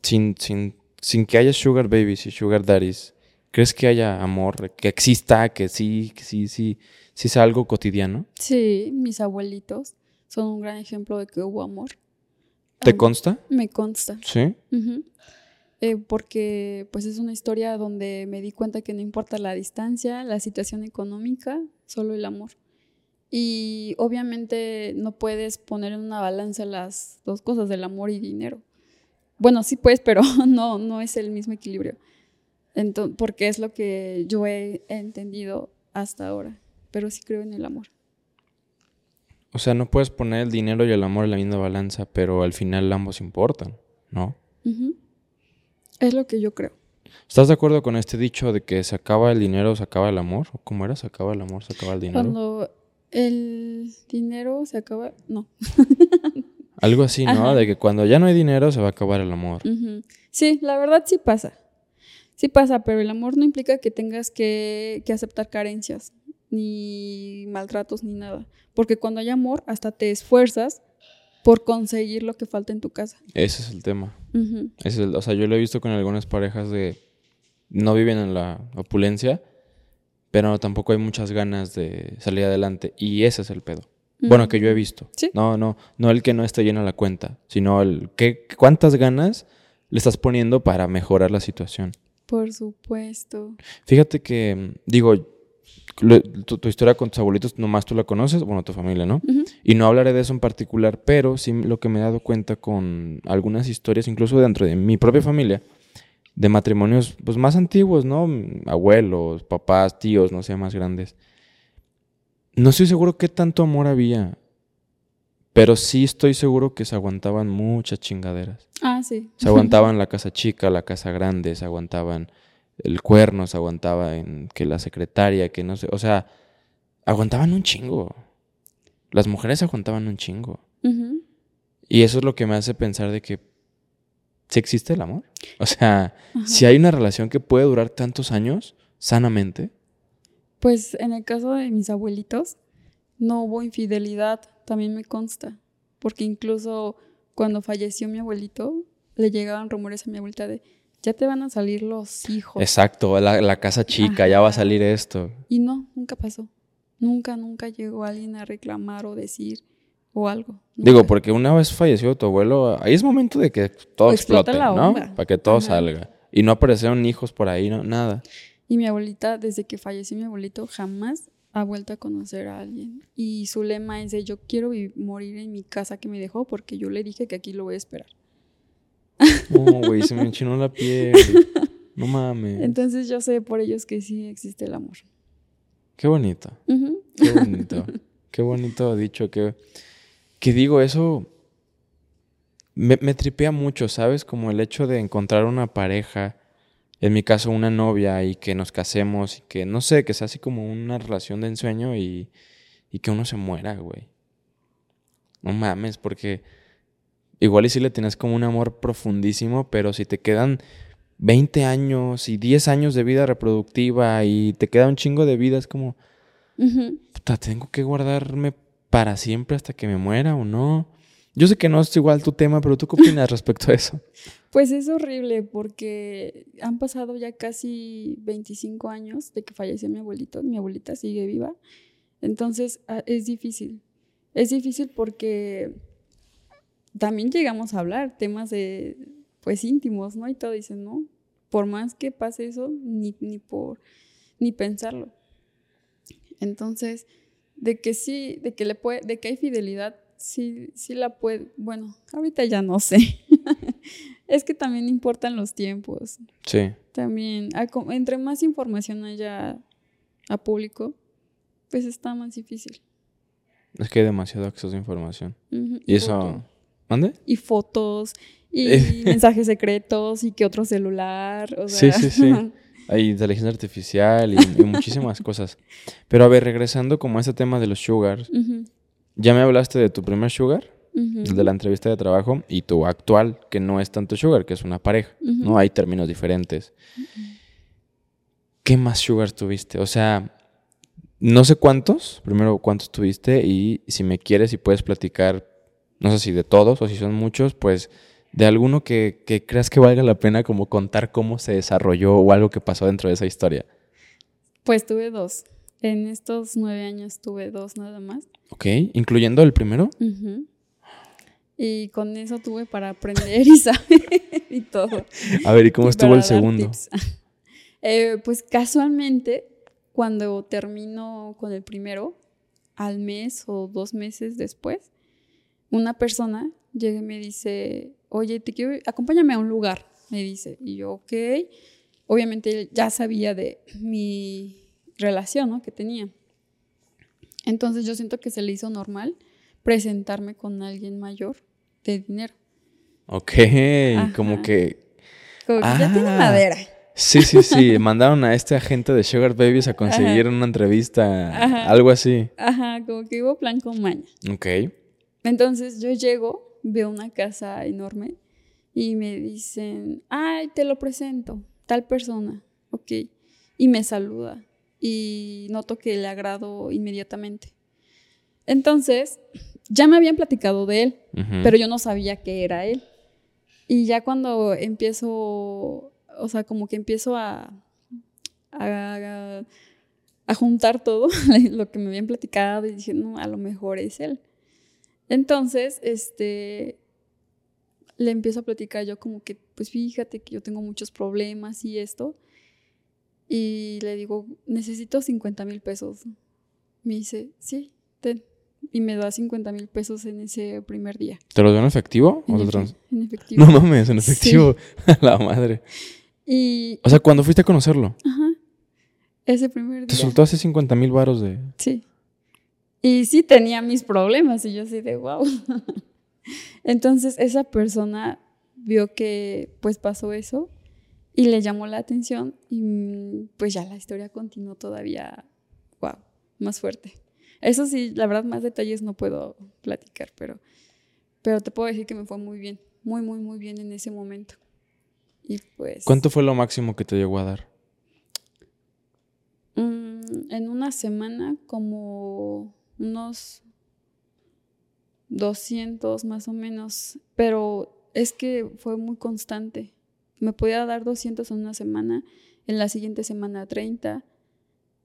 sin, sin sin que haya sugar babies y sugar daddies, ¿crees que haya amor, que exista, que sí, que sí, sí, sí es algo cotidiano? Sí, mis abuelitos son un gran ejemplo de que hubo amor. ¿Te consta? Me consta. Sí. Eh, porque pues es una historia donde me di cuenta que no importa la distancia, la situación económica, solo el amor. Y obviamente no puedes poner en una balanza las dos cosas, del amor y dinero. Bueno, sí puedes, pero no, no es el mismo equilibrio. Entonces, porque es lo que yo he entendido hasta ahora. Pero sí creo en el amor. O sea, no puedes poner el dinero y el amor en la misma balanza, pero al final ambos importan, ¿no? Es lo que yo creo. ¿Estás de acuerdo con este dicho de que se acaba el dinero, se acaba el amor? ¿O cómo era? ¿Se acaba el amor, se acaba el dinero? Cuando el dinero se acaba, no. Algo así, ¿no? De que cuando ya no hay dinero se va a acabar el amor. Sí, la verdad sí pasa. Sí pasa, pero el amor no implica que tengas que, que aceptar carencias, ni maltratos, ni nada. Porque cuando hay amor, hasta te esfuerzas por conseguir lo que falta en tu casa. Ese es el tema. es el, o sea, yo lo he visto con algunas parejas de no viven en la opulencia, pero tampoco hay muchas ganas de salir adelante. Y ese es el pedo. Bueno, que yo he visto. No, no, no el que no esté lleno la cuenta, sino el que cuántas ganas le estás poniendo para mejorar la situación. Por supuesto. Fíjate que, digo, tu, historia con tus abuelitos nomás tú la conoces, bueno, tu familia, ¿no? Y no hablaré de eso en particular, pero sí lo que me he dado cuenta con algunas historias, incluso dentro de mi propia familia, de matrimonios pues más antiguos, ¿no? Abuelos, papás, tíos, no sé, más grandes. No estoy seguro qué tanto amor había, pero sí estoy seguro que se aguantaban muchas chingaderas. Ah, sí. Se aguantaban la casa chica, la casa grande, se aguantaban el cuerno se aguantaba en que la secretaria, que no sé, o sea, aguantaban un chingo. Las mujeres aguantaban un chingo. Y eso es lo que me hace pensar de que si existe el amor. O sea, si hay una relación que puede durar tantos años sanamente. Pues en el caso de mis abuelitos, no hubo infidelidad, también me consta. Porque incluso cuando falleció mi abuelito, le llegaban rumores a mi abuelita de ya te van a salir los hijos. Exacto, la, casa chica, ya va a salir esto. Y no, nunca pasó. Nunca, nunca llegó alguien a reclamar o decir o algo. Digo, porque una vez falleció tu abuelo, ahí es momento de que todo explote, ¿no? Para que todo salga. Y no aparecieron hijos por ahí, no, nada. Y mi abuelita, desde que falleció mi abuelito, jamás ha vuelto a conocer a alguien. Y su lema es de yo quiero morir en mi casa que me dejó porque yo le dije que aquí lo voy a esperar. No, güey, se me enchinó la piel. No mames. Entonces yo sé por ellos que sí existe el amor. Qué bonito. Qué bonito. Qué bonito dicho. Que, que digo, eso me, me tripea mucho, ¿sabes? Como el hecho de encontrar una pareja, en mi caso una novia, y que nos casemos, y que, no sé, que sea así como una relación de ensueño y, y que uno se muera, güey. No mames, porque igual y si le tienes como un amor profundísimo, pero si te quedan 20 años y 10 años de vida reproductiva y te queda un chingo de vida, es como, puta, tengo que guardarme para siempre hasta que me muera o no. Yo sé que no es igual tu tema, pero ¿tú qué opinas respecto a eso? Pues es horrible porque han pasado ya casi 25 años de que falleció mi abuelito. Mi abuelita sigue viva. Entonces ah, es difícil. Es difícil porque también llegamos a hablar temas de, pues íntimos, ¿no? Y todo dicen, no, por más que pase eso, ni, ni por, ni pensarlo. Entonces, de que sí, de que le puede, de que hay fidelidad, sí, sí la puede, bueno, ahorita ya no sé. es que también importan los tiempos. Sí. También, entre más información haya a público, pues está más difícil. Es que hay demasiado acceso a información. Y eso, ¿Mande? Y fotos, y mensajes secretos, y que otro celular. O sea. Sí, sí, sí. Hay inteligencia artificial y, muchísimas cosas. Pero a ver, regresando como a este tema de los sugars, ya me hablaste de tu primer sugar, de la entrevista de trabajo, y tu actual, que no es tanto sugar, que es una pareja, ¿no? Hay términos diferentes. ¿Qué más sugar tuviste? O sea, no sé cuántos, primero cuántos tuviste, y si me quieres y puedes platicar no sé si de todos o si son muchos, pues de alguno que, creas que valga la pena como contar cómo se desarrolló o algo que pasó dentro de esa historia. Pues tuve dos. En estos nueve años tuve dos nada más. Ok, incluyendo el primero. Y con eso tuve para aprender y saber y todo. A ver, ¿y cómo estuvo el segundo? Eh, pues casualmente, cuando termino con el primero, al mes o dos meses después, una persona llega y me dice, oye, te quiero, acompáñame a un lugar, me dice. Y yo, ok. Obviamente ya sabía de mi relación, ¿no? Que tenía. Entonces yo siento que se le hizo normal presentarme con alguien mayor de dinero. Ok, como que... Como que ya tiene Ah. madera. Sí, sí, sí. Mandaron a este agente de Sugar Babies a conseguir una entrevista, Ajá. algo así. Ajá, como que hubo plan con maña. Ok. Entonces yo llego, veo una casa enorme y me dicen, ay, te lo presento, tal persona, ok. Y me saluda y noto que le agrado inmediatamente. Entonces, ya me habían platicado de él, pero yo no sabía que era él. Y ya cuando empiezo, o sea, como que empiezo a, a, a juntar todo lo que me habían platicado y dije, no, a lo mejor es él. Entonces, este, le empiezo a platicar yo como que, pues fíjate que yo tengo muchos problemas y esto. Y le digo, necesito 50 mil pesos. Me dice, sí, ten. Y me da 50 mil pesos en ese primer día. ¿Te lo dio en efectivo? ¿O En, te efe- en efectivo. No mames, en Sí. efectivo. La madre. Y, O sea, cuando fuiste a conocerlo, ajá, ese primer te día. soltó hace 50 mil varos de... Sí. Y sí tenía mis problemas y yo así de wow. Entonces esa persona vio que pues pasó eso y le llamó la atención y mm, pues ya la historia continuó todavía, wow, más fuerte. Eso sí, la verdad más detalles no puedo platicar, pero, pero te puedo decir que me fue muy bien, muy, muy, muy bien en ese momento. Y pues... ¿Cuánto fue lo máximo que te llegó a dar? Mm, en una semana como unos 200 más o menos, pero es que fue muy constante. Me podía dar 200 en una semana, en la siguiente semana 30,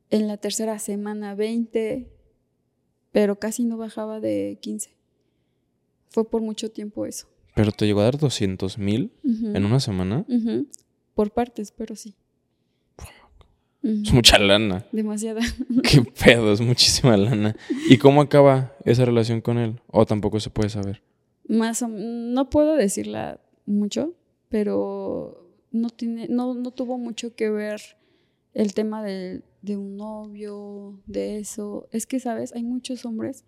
en la tercera semana 20, pero casi no bajaba de 15. Fue por mucho tiempo eso. ¿Pero te llegó a dar 200 mil en una semana? Por partes, pero sí. Es mucha lana. Demasiada. Qué pedo, es muchísima lana. ¿Y cómo acaba esa relación con él? O tampoco se puede saber. Más o- no puedo decirla mucho, pero no tiene, no, no tuvo mucho que ver el tema de, de un novio, de eso. Es que, sabes, hay muchos hombres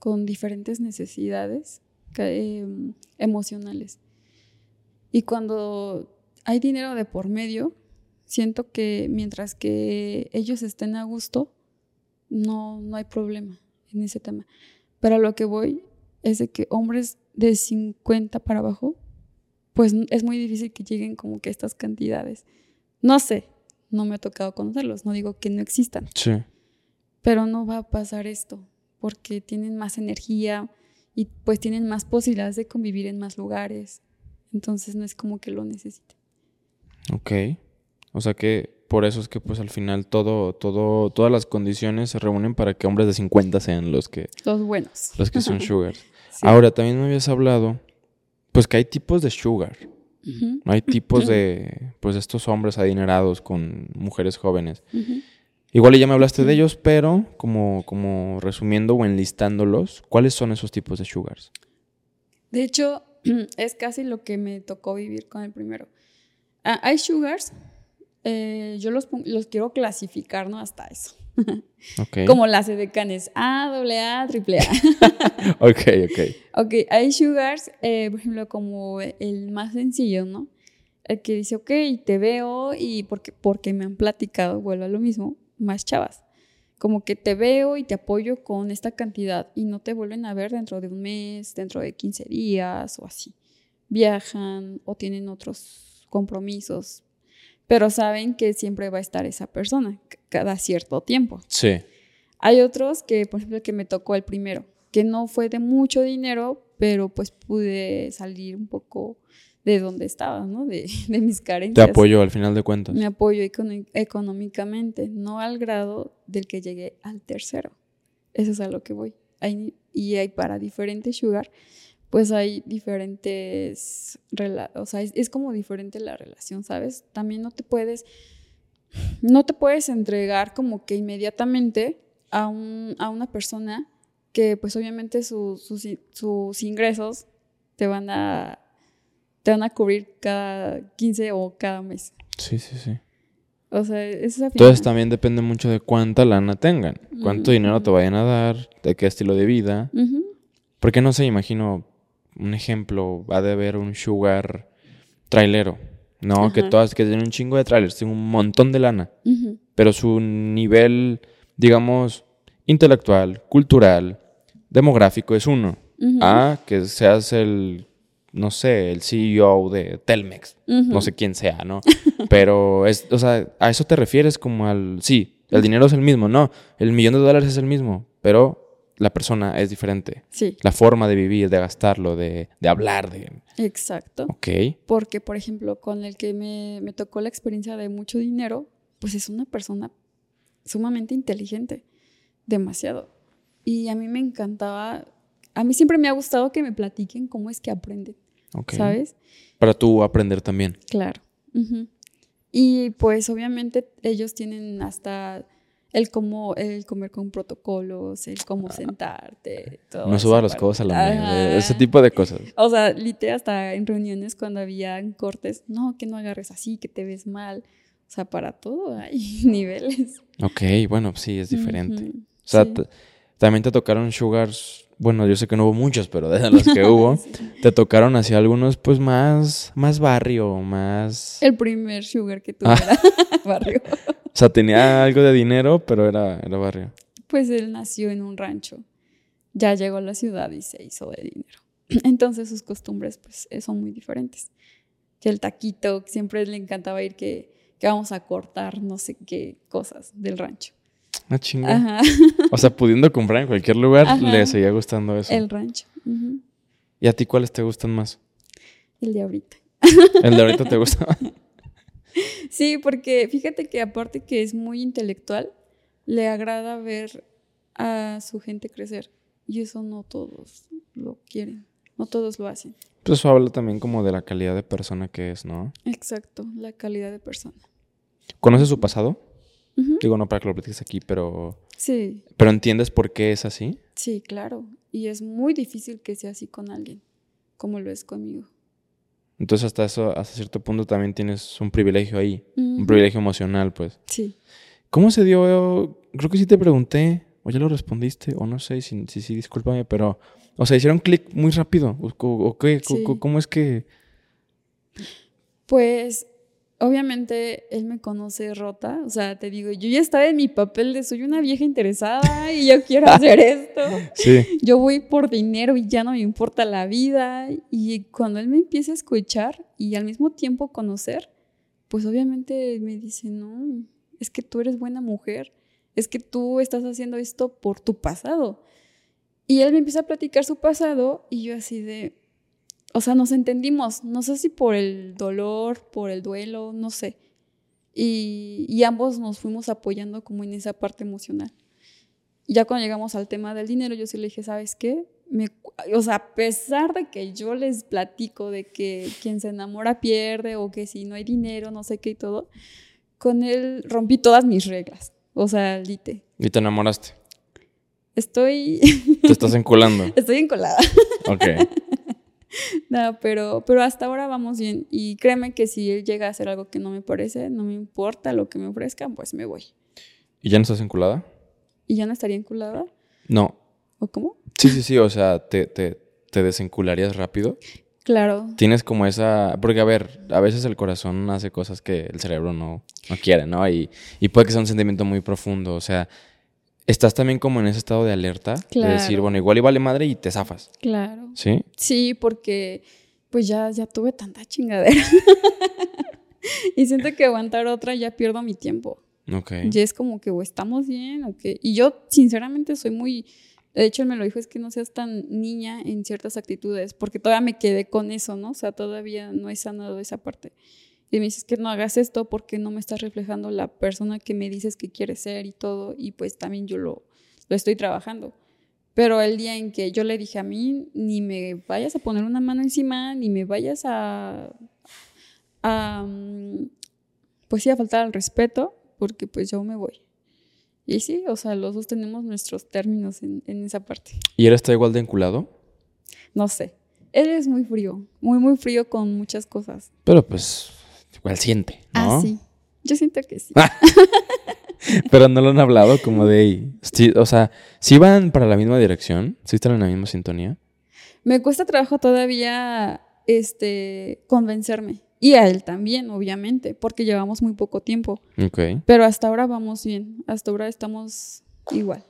con diferentes necesidades em, emocionales. Y cuando hay dinero de por medio, siento que mientras que ellos estén a gusto, no, no hay problema en ese tema. Pero lo que voy es de que hombres de 50 para abajo, pues es muy difícil que lleguen como que estas cantidades. No sé, no me ha tocado conocerlos, no digo que no existan, Sí. pero no va a pasar esto, porque tienen más energía y pues tienen más posibilidades de convivir en más lugares. Entonces no es como que lo necesiten. Ok. O sea que por eso es que pues al final todo, todo, todas las condiciones se reúnen para que hombres de 50 sean los que, Los buenos. los que son sugars. Sí. Ahora, también me habías hablado, pues que hay tipos de sugar. Ujú, Hay tipos de, pues, estos hombres adinerados con mujeres jóvenes. ujú. Igual y ya me hablaste de ellos, pero como, como resumiendo o enlistándolos, ¿cuáles son esos tipos de sugars? De hecho, es casi lo que me tocó vivir con el primero. Ah, hay sugars, eh, yo los, los quiero clasificar, ¿no? Hasta eso. Ok. Como las edecanes A, AA, AAA. Ok, ok. ok, hay sugars, eh, por ejemplo, como el más sencillo, ¿no? El que dice, ok, te veo y porque, porque me han platicado, vuelvo a lo mismo, más chavas. Como que te veo y te apoyo con esta cantidad y no te vuelven a ver dentro de un mes, dentro de 15 días o así. Viajan o tienen otros compromisos, pero saben que siempre va a estar esa persona cada cierto tiempo. Sí. Hay otros que, por ejemplo, que me tocó el primero, que no fue de mucho dinero, pero pues pude salir un poco de donde estaba, ¿no? De, de mis Te carencias. apoyo al final de cuentas. Me apoyo econo- económicamente, no al grado del que llegué al tercero. Eso es a lo que voy. Hay- y hay para diferentes sugar, pues hay diferentes, o sea, es, es como diferente la relación, ¿sabes? También no te puedes, no te puedes entregar como que inmediatamente a, un, a una persona que pues obviamente sus, sus, sus ingresos te van a te van a cubrir cada 15 o cada mes. Sí, sí, sí. O sea, es Entonces también depende mucho de cuánta lana tengan, cuánto dinero te vayan a dar, de qué estilo de vida. Porque no sé, imagino un ejemplo, va de haber un sugar trailero, ¿no? Que todas, que tienen un chingo de trailers, tienen un montón de lana. Pero su nivel, digamos, intelectual, cultural, demográfico es uno. A, que seas el no sé, el CEO de Telmex, no sé quién sea, ¿no? Pero es, o sea, a eso te refieres como al, sí, el dinero es el mismo, no, el millón de dólares es el mismo, pero la persona es diferente. Sí. La forma de vivir, de gastarlo, de, de hablar, de... Exacto. Ok. Porque, por ejemplo, con el que me, me tocó la experiencia de mucho dinero, pues es una persona sumamente inteligente, demasiado. Y a mí me encantaba a mí siempre me ha gustado que me platiquen cómo es que aprenden. ¿Sabes? Para tú aprender también. Claro. Y pues obviamente ellos tienen hasta el cómo, el comer con protocolos, el cómo ah. sentarte, todo. No subas las cosas a la mesa, ese tipo de cosas. O sea, literal, hasta en reuniones cuando había cortes, no, que no agarres así, que te ves mal. O sea, para todo hay niveles. Ok, bueno, sí, es diferente. O sea, también te tocaron sugars bueno, yo sé que no hubo muchos, pero de los que hubo, te tocaron así algunos, pues más, más barrio, más. El primer sugar que tuve ah. barrio. O sea, tenía algo de dinero, pero era, era barrio. Pues él nació en un rancho. Ya llegó a la ciudad y se hizo de dinero. Entonces sus costumbres, pues, son muy diferentes. Que el taquito, siempre le encantaba ir que, que vamos a cortar no sé qué cosas del rancho. Ah, chinga. O sea, pudiendo comprar en cualquier lugar, le seguía gustando eso. El rancho. ¿Y a ti cuáles te gustan más? El de ahorita. ¿El de ahorita te gusta? sí, porque fíjate que aparte que es muy intelectual, le agrada ver a su gente crecer. Y eso no todos lo quieren, no todos lo hacen. Pues eso habla también como de la calidad de persona que es, ¿no? Exacto, la calidad de persona. ¿Conoces su pasado? Digo, no para que lo platiques aquí, pero... Sí. ¿Pero entiendes por qué es así? Sí, claro. Y es muy difícil que sea así con alguien, como lo es conmigo. Entonces hasta eso, hasta cierto punto también tienes un privilegio ahí, un privilegio emocional, pues. Sí. ¿Cómo se dio? Creo que sí te pregunté, o ya lo respondiste, o no sé, si sí, sí, discúlpame, pero, o sea, hicieron clic muy rápido, o, qué, ¿cómo es que...? Pues obviamente él me conoce rota, o sea, te digo, yo ya estaba en mi papel de soy una vieja interesada y yo quiero hacer esto. Sí. Yo voy por dinero y ya no me importa la vida. Y cuando él me empieza a escuchar y al mismo tiempo conocer, pues obviamente me dice, no, es que tú eres buena mujer, es que tú estás haciendo esto por tu pasado. Y él me empieza a platicar su pasado y yo así de, o sea, nos entendimos, no sé si por el dolor, por el duelo, no sé. Y, ambos nos fuimos apoyando como en esa parte emocional. Y ya cuando llegamos al tema del dinero, yo sí le dije, ¿sabes qué? Me, o sea, a pesar de que yo les platico de que quien se enamora pierde o que si no hay dinero, no sé qué y todo, con él rompí todas mis reglas. O sea, lite. ¿Y te enamoraste? Estoy... ¿Te estás enculando? Estoy encolada. Ok. no, pero, pero hasta ahora vamos bien. Y créeme que si él llega a hacer algo que no me parece, no me importa lo que me ofrezcan, pues me voy. ¿Y ya no estás enculada? ¿Y ya no estaría enculada? No. ¿O cómo? Sí, sí, sí. O sea, ¿te, te, te desencularías rápido? Claro. Tienes como esa. Porque, a ver, a veces el corazón hace cosas que el cerebro no, no quiere, ¿no? Y, y puede que sea un sentimiento muy profundo. O sea, estás también como en ese estado de alerta. De decir, bueno, igual y vale madre y te zafas. Claro. ¿Sí? Sí, porque pues ya, ya tuve tanta chingadera. y siento que aguantar otra ya pierdo mi tiempo. Ok. Ya es como que o estamos bien o que... Y yo sinceramente soy muy... De hecho, él me lo dijo, es que no seas tan niña en ciertas actitudes, porque todavía me quedé con eso, ¿no? O sea, todavía no he sanado esa parte. Y me dices que no hagas esto porque no me estás reflejando la persona que me dices que quieres ser y todo. Y pues también yo lo, lo estoy trabajando. Pero el día en que yo le dije a mí, ni me vayas a poner una mano encima, ni me vayas a, a mm, pues sí, a faltar al respeto, porque pues yo me voy. Y sí, o sea, los dos tenemos nuestros términos en, en esa parte. ¿Y él está igual de enculado? No sé. Él es muy frío, muy, muy frío con muchas cosas. Pero pues igual siente, ¿no? Ah, sí. Yo siento que sí. Pero no lo han hablado como de... sí, o sea, si van para la misma dirección, si están en la misma sintonía. Me cuesta trabajo todavía este, convencerme. Y a él también, obviamente, porque llevamos muy poco tiempo. Ok. Pero hasta ahora vamos bien. Hasta ahora estamos igual.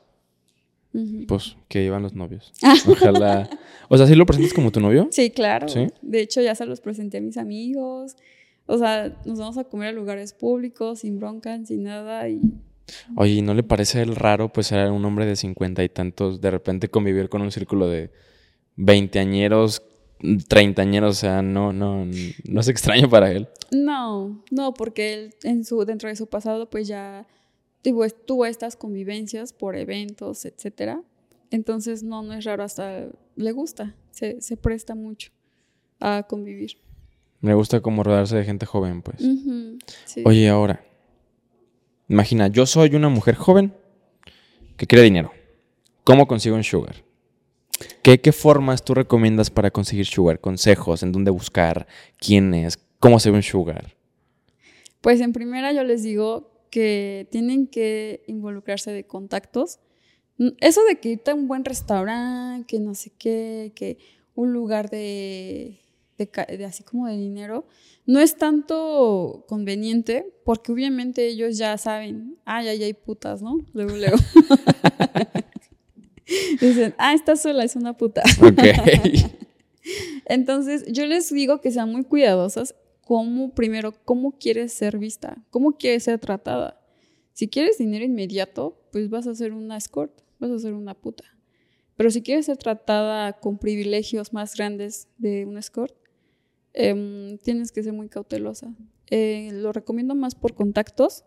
Pues que iban los novios. Ojalá. O sea, ¿sí lo presentas como tu novio? Sí, claro. ¿Sí? De hecho, ya se los presenté a mis amigos. O sea, nos vamos a comer a lugares públicos, sin bronca, sin nada. Y Oye, ¿y ¿no le parece raro, pues, ser un hombre de cincuenta y tantos, de repente convivir con un círculo de veinteañeros, treintañeros? O sea, no, no, no es extraño para él. no, no, porque él en su, dentro de su pasado, pues ya tuvo, tuvo estas convivencias por eventos, etcétera. Entonces, no, no es raro, hasta le gusta, se, se presta mucho a convivir. Me gusta como rodearse de gente joven, pues. Sí. Oye, ahora, imagina, yo soy una mujer joven que quiere dinero. ¿Cómo consigo un sugar? ¿Qué, ¿Qué formas tú recomiendas para conseguir sugar? Consejos, en dónde buscar, quién es, cómo se ve un sugar. Pues en primera yo les digo que tienen que involucrarse de contactos. Eso de que irte a un buen restaurante, que no sé qué, que un lugar de, de así como de dinero, no es tanto conveniente porque obviamente ellos ya saben, ay, ay, hay putas, ¿no? Luego, luego. Dicen, ah, está sola, es una puta. Ok. Entonces, yo les digo que sean muy cuidadosas. Cómo, primero, cómo quieres ser vista, cómo quieres ser tratada. Si quieres dinero inmediato, pues vas a ser una escort, vas a ser una puta. Pero si quieres ser tratada con privilegios más grandes de un escort, em, tienes que ser muy cautelosa. Eh, lo recomiendo más por contactos,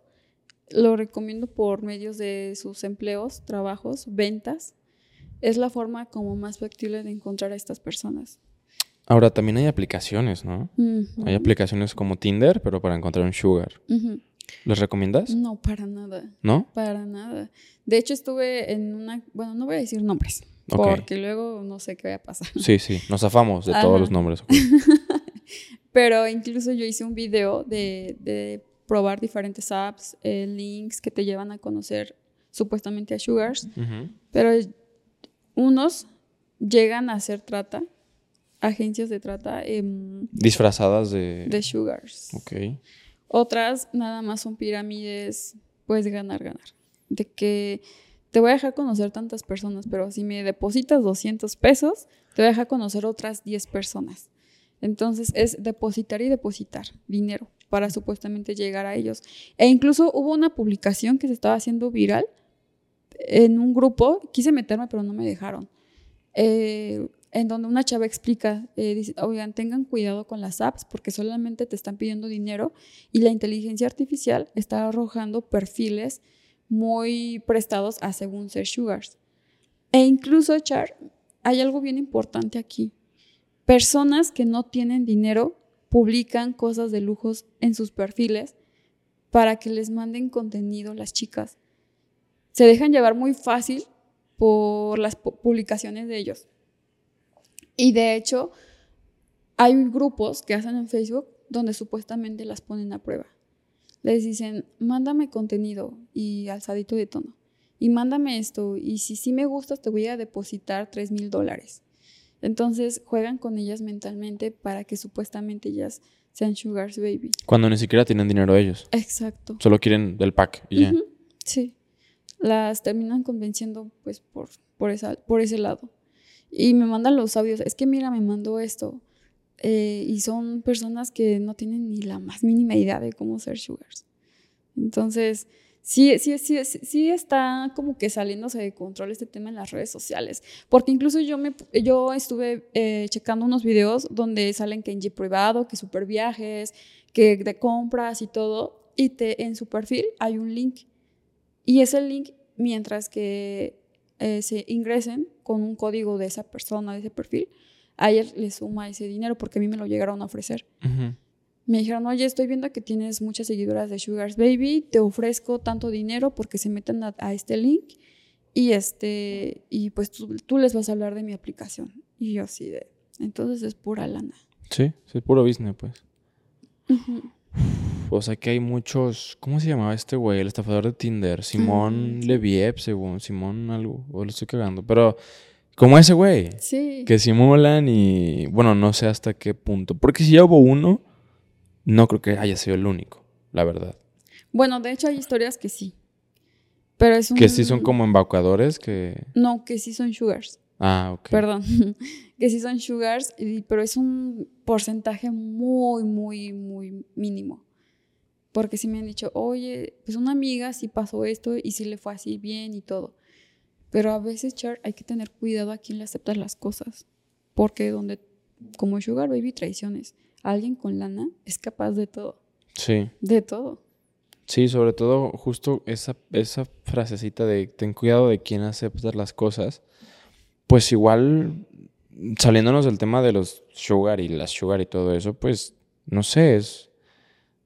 lo recomiendo por medios de sus empleos, trabajos, ventas. Es la forma como más factible de encontrar a estas personas. Ahora, también hay aplicaciones, ¿no? Ujú. Hay aplicaciones como Tinder, pero para encontrar un sugar. Ujú. ¿Les recomiendas? No, para nada, ¿No? para nada. De hecho, estuve en una, bueno, no voy a decir nombres, Ok. porque luego no sé qué vaya a pasar. Sí, sí. Nos zafamos de todos Ajá. los nombres. ok. Pero incluso yo hice un video de, de probar diferentes apps, eh, links que te llevan a conocer supuestamente a Sugars, pero unos llegan a hacer trata, agencias de trata Disfrazadas de... de Sugars. Ok. Otras nada más son pirámides, puedes ganar, ganar. De que te voy a dejar conocer tantas personas, pero si me depositas 200 pesos, te voy a dejar conocer otras 10 personas. Entonces es depositar y depositar dinero para supuestamente llegar a ellos. E incluso hubo una publicación que se estaba haciendo viral en un grupo, quise meterme pero no me dejaron, eh, en donde una chava explica, eh, oigan, tengan cuidado con las apps porque solamente te están pidiendo dinero y la inteligencia artificial está arrojando perfiles muy prestados a según ser sugars. E incluso, Char, hay algo bien importante aquí. Personas que no tienen dinero publican cosas de lujos en sus perfiles para que les manden contenido las chicas. Se dejan llevar muy fácil por las pu- publicaciones de ellos. Y de hecho, hay grupos que hacen en Facebook donde supuestamente las ponen a prueba. Les dicen, mándame contenido y alzadito de tono. Y mándame esto. Y si sí me gustas, te voy a depositar 3 mil dólares. Entonces juegan con ellas mentalmente para que supuestamente ellas sean Sugar's Baby. Cuando ni siquiera tienen dinero ellos. Exacto. Solo quieren del pack y ya. Sí. Las terminan convenciendo pues por, por, esa, por ese lado. Y me mandan los audios. Es que mira, me mandó esto. Eh, y son personas que no tienen ni la más mínima idea de cómo ser sugars. Entonces, sí, sí, sí, sí, está como que saliéndose de control este tema en las redes sociales. Porque incluso yo, me, yo estuve eh, checando unos videos donde salen que en Jeep privado, que super viajes, que de compras y todo. Y en su perfil hay un link. Y ese link, mientras que eh, se ingresen con un código de esa persona, de ese perfil, a él le suma ese dinero porque a mí me lo llegaron a ofrecer. Ujú. Me dijeron, oye, estoy viendo que tienes muchas seguidoras de Sugars Baby, te ofrezco tanto dinero porque se metan a, a este link y este y pues tú, tú, les vas a hablar de mi aplicación. Y yo así de, entonces es pura lana. Sí, es puro business, pues. O sea que hay muchos. ¿Cómo se llamaba este güey? El estafador de Tinder. Simón mm, Leviev, según. Simón algo. O lo estoy cagando. Pero. Como ese güey. Sí. Que simulan y. Bueno, no sé hasta qué punto. Porque si ya hubo uno. No creo que haya sido el único. La verdad. Bueno, de hecho hay historias que sí. Pero es un... Que sí son como embaucadores que. No, que sí son sugars. Ah, ok. Perdón. que sí son sugars, pero es un porcentaje muy, muy, muy mínimo. Porque sí me han dicho, oye, pues una amiga sí pasó esto y sí le fue así bien y todo. Pero a veces, Char, hay que tener cuidado a quién le aceptas las cosas. Porque donde, como Sugar Baby traiciones, alguien con lana es capaz de todo. Sí. De todo. Sí, sobre todo justo esa, esa frasecita de ten cuidado de quién aceptas las cosas. Pues igual, saliéndonos del tema de los sugar y las sugar y todo eso, pues no sé, es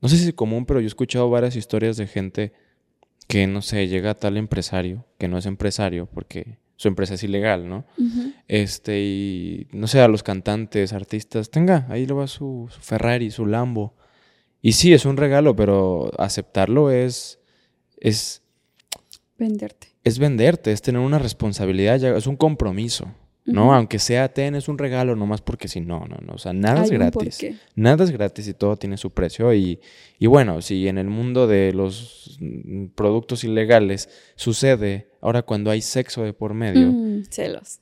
no sé si es común, pero yo he escuchado varias historias de gente que, no sé, llega a tal empresario, que no es empresario porque su empresa es ilegal, ¿no? Este, y no sé, a los cantantes, artistas, tenga, ahí lo va su, Ferrari, su Lambo. Y sí, es un regalo, pero aceptarlo es. es. Venderte. Es venderte, es tener una responsabilidad, es un compromiso. ¿no? Aunque sea ten, es un regalo, nomás porque si no, no, no. O sea, nada es gratis. Nada es gratis y todo tiene su precio. Y, y, bueno, si en el mundo de los productos ilegales sucede, ahora cuando hay sexo de por medio. Mm, celos.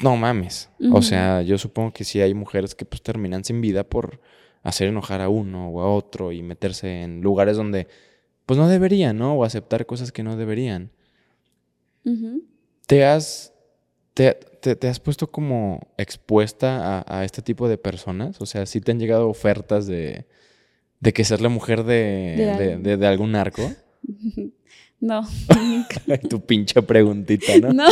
No mames. O sea, yo supongo que sí hay mujeres que pues terminan sin vida por hacer enojar a uno o a otro y meterse en lugares donde pues no deberían, ¿no? O aceptar cosas que no deberían. ¿Te has ¿Te, has puesto como expuesta a, este tipo de personas? O sea, ¿sí te han llegado ofertas de, de que ser la mujer de, de, algún narco? No. tu pinche preguntita, ¿no? No.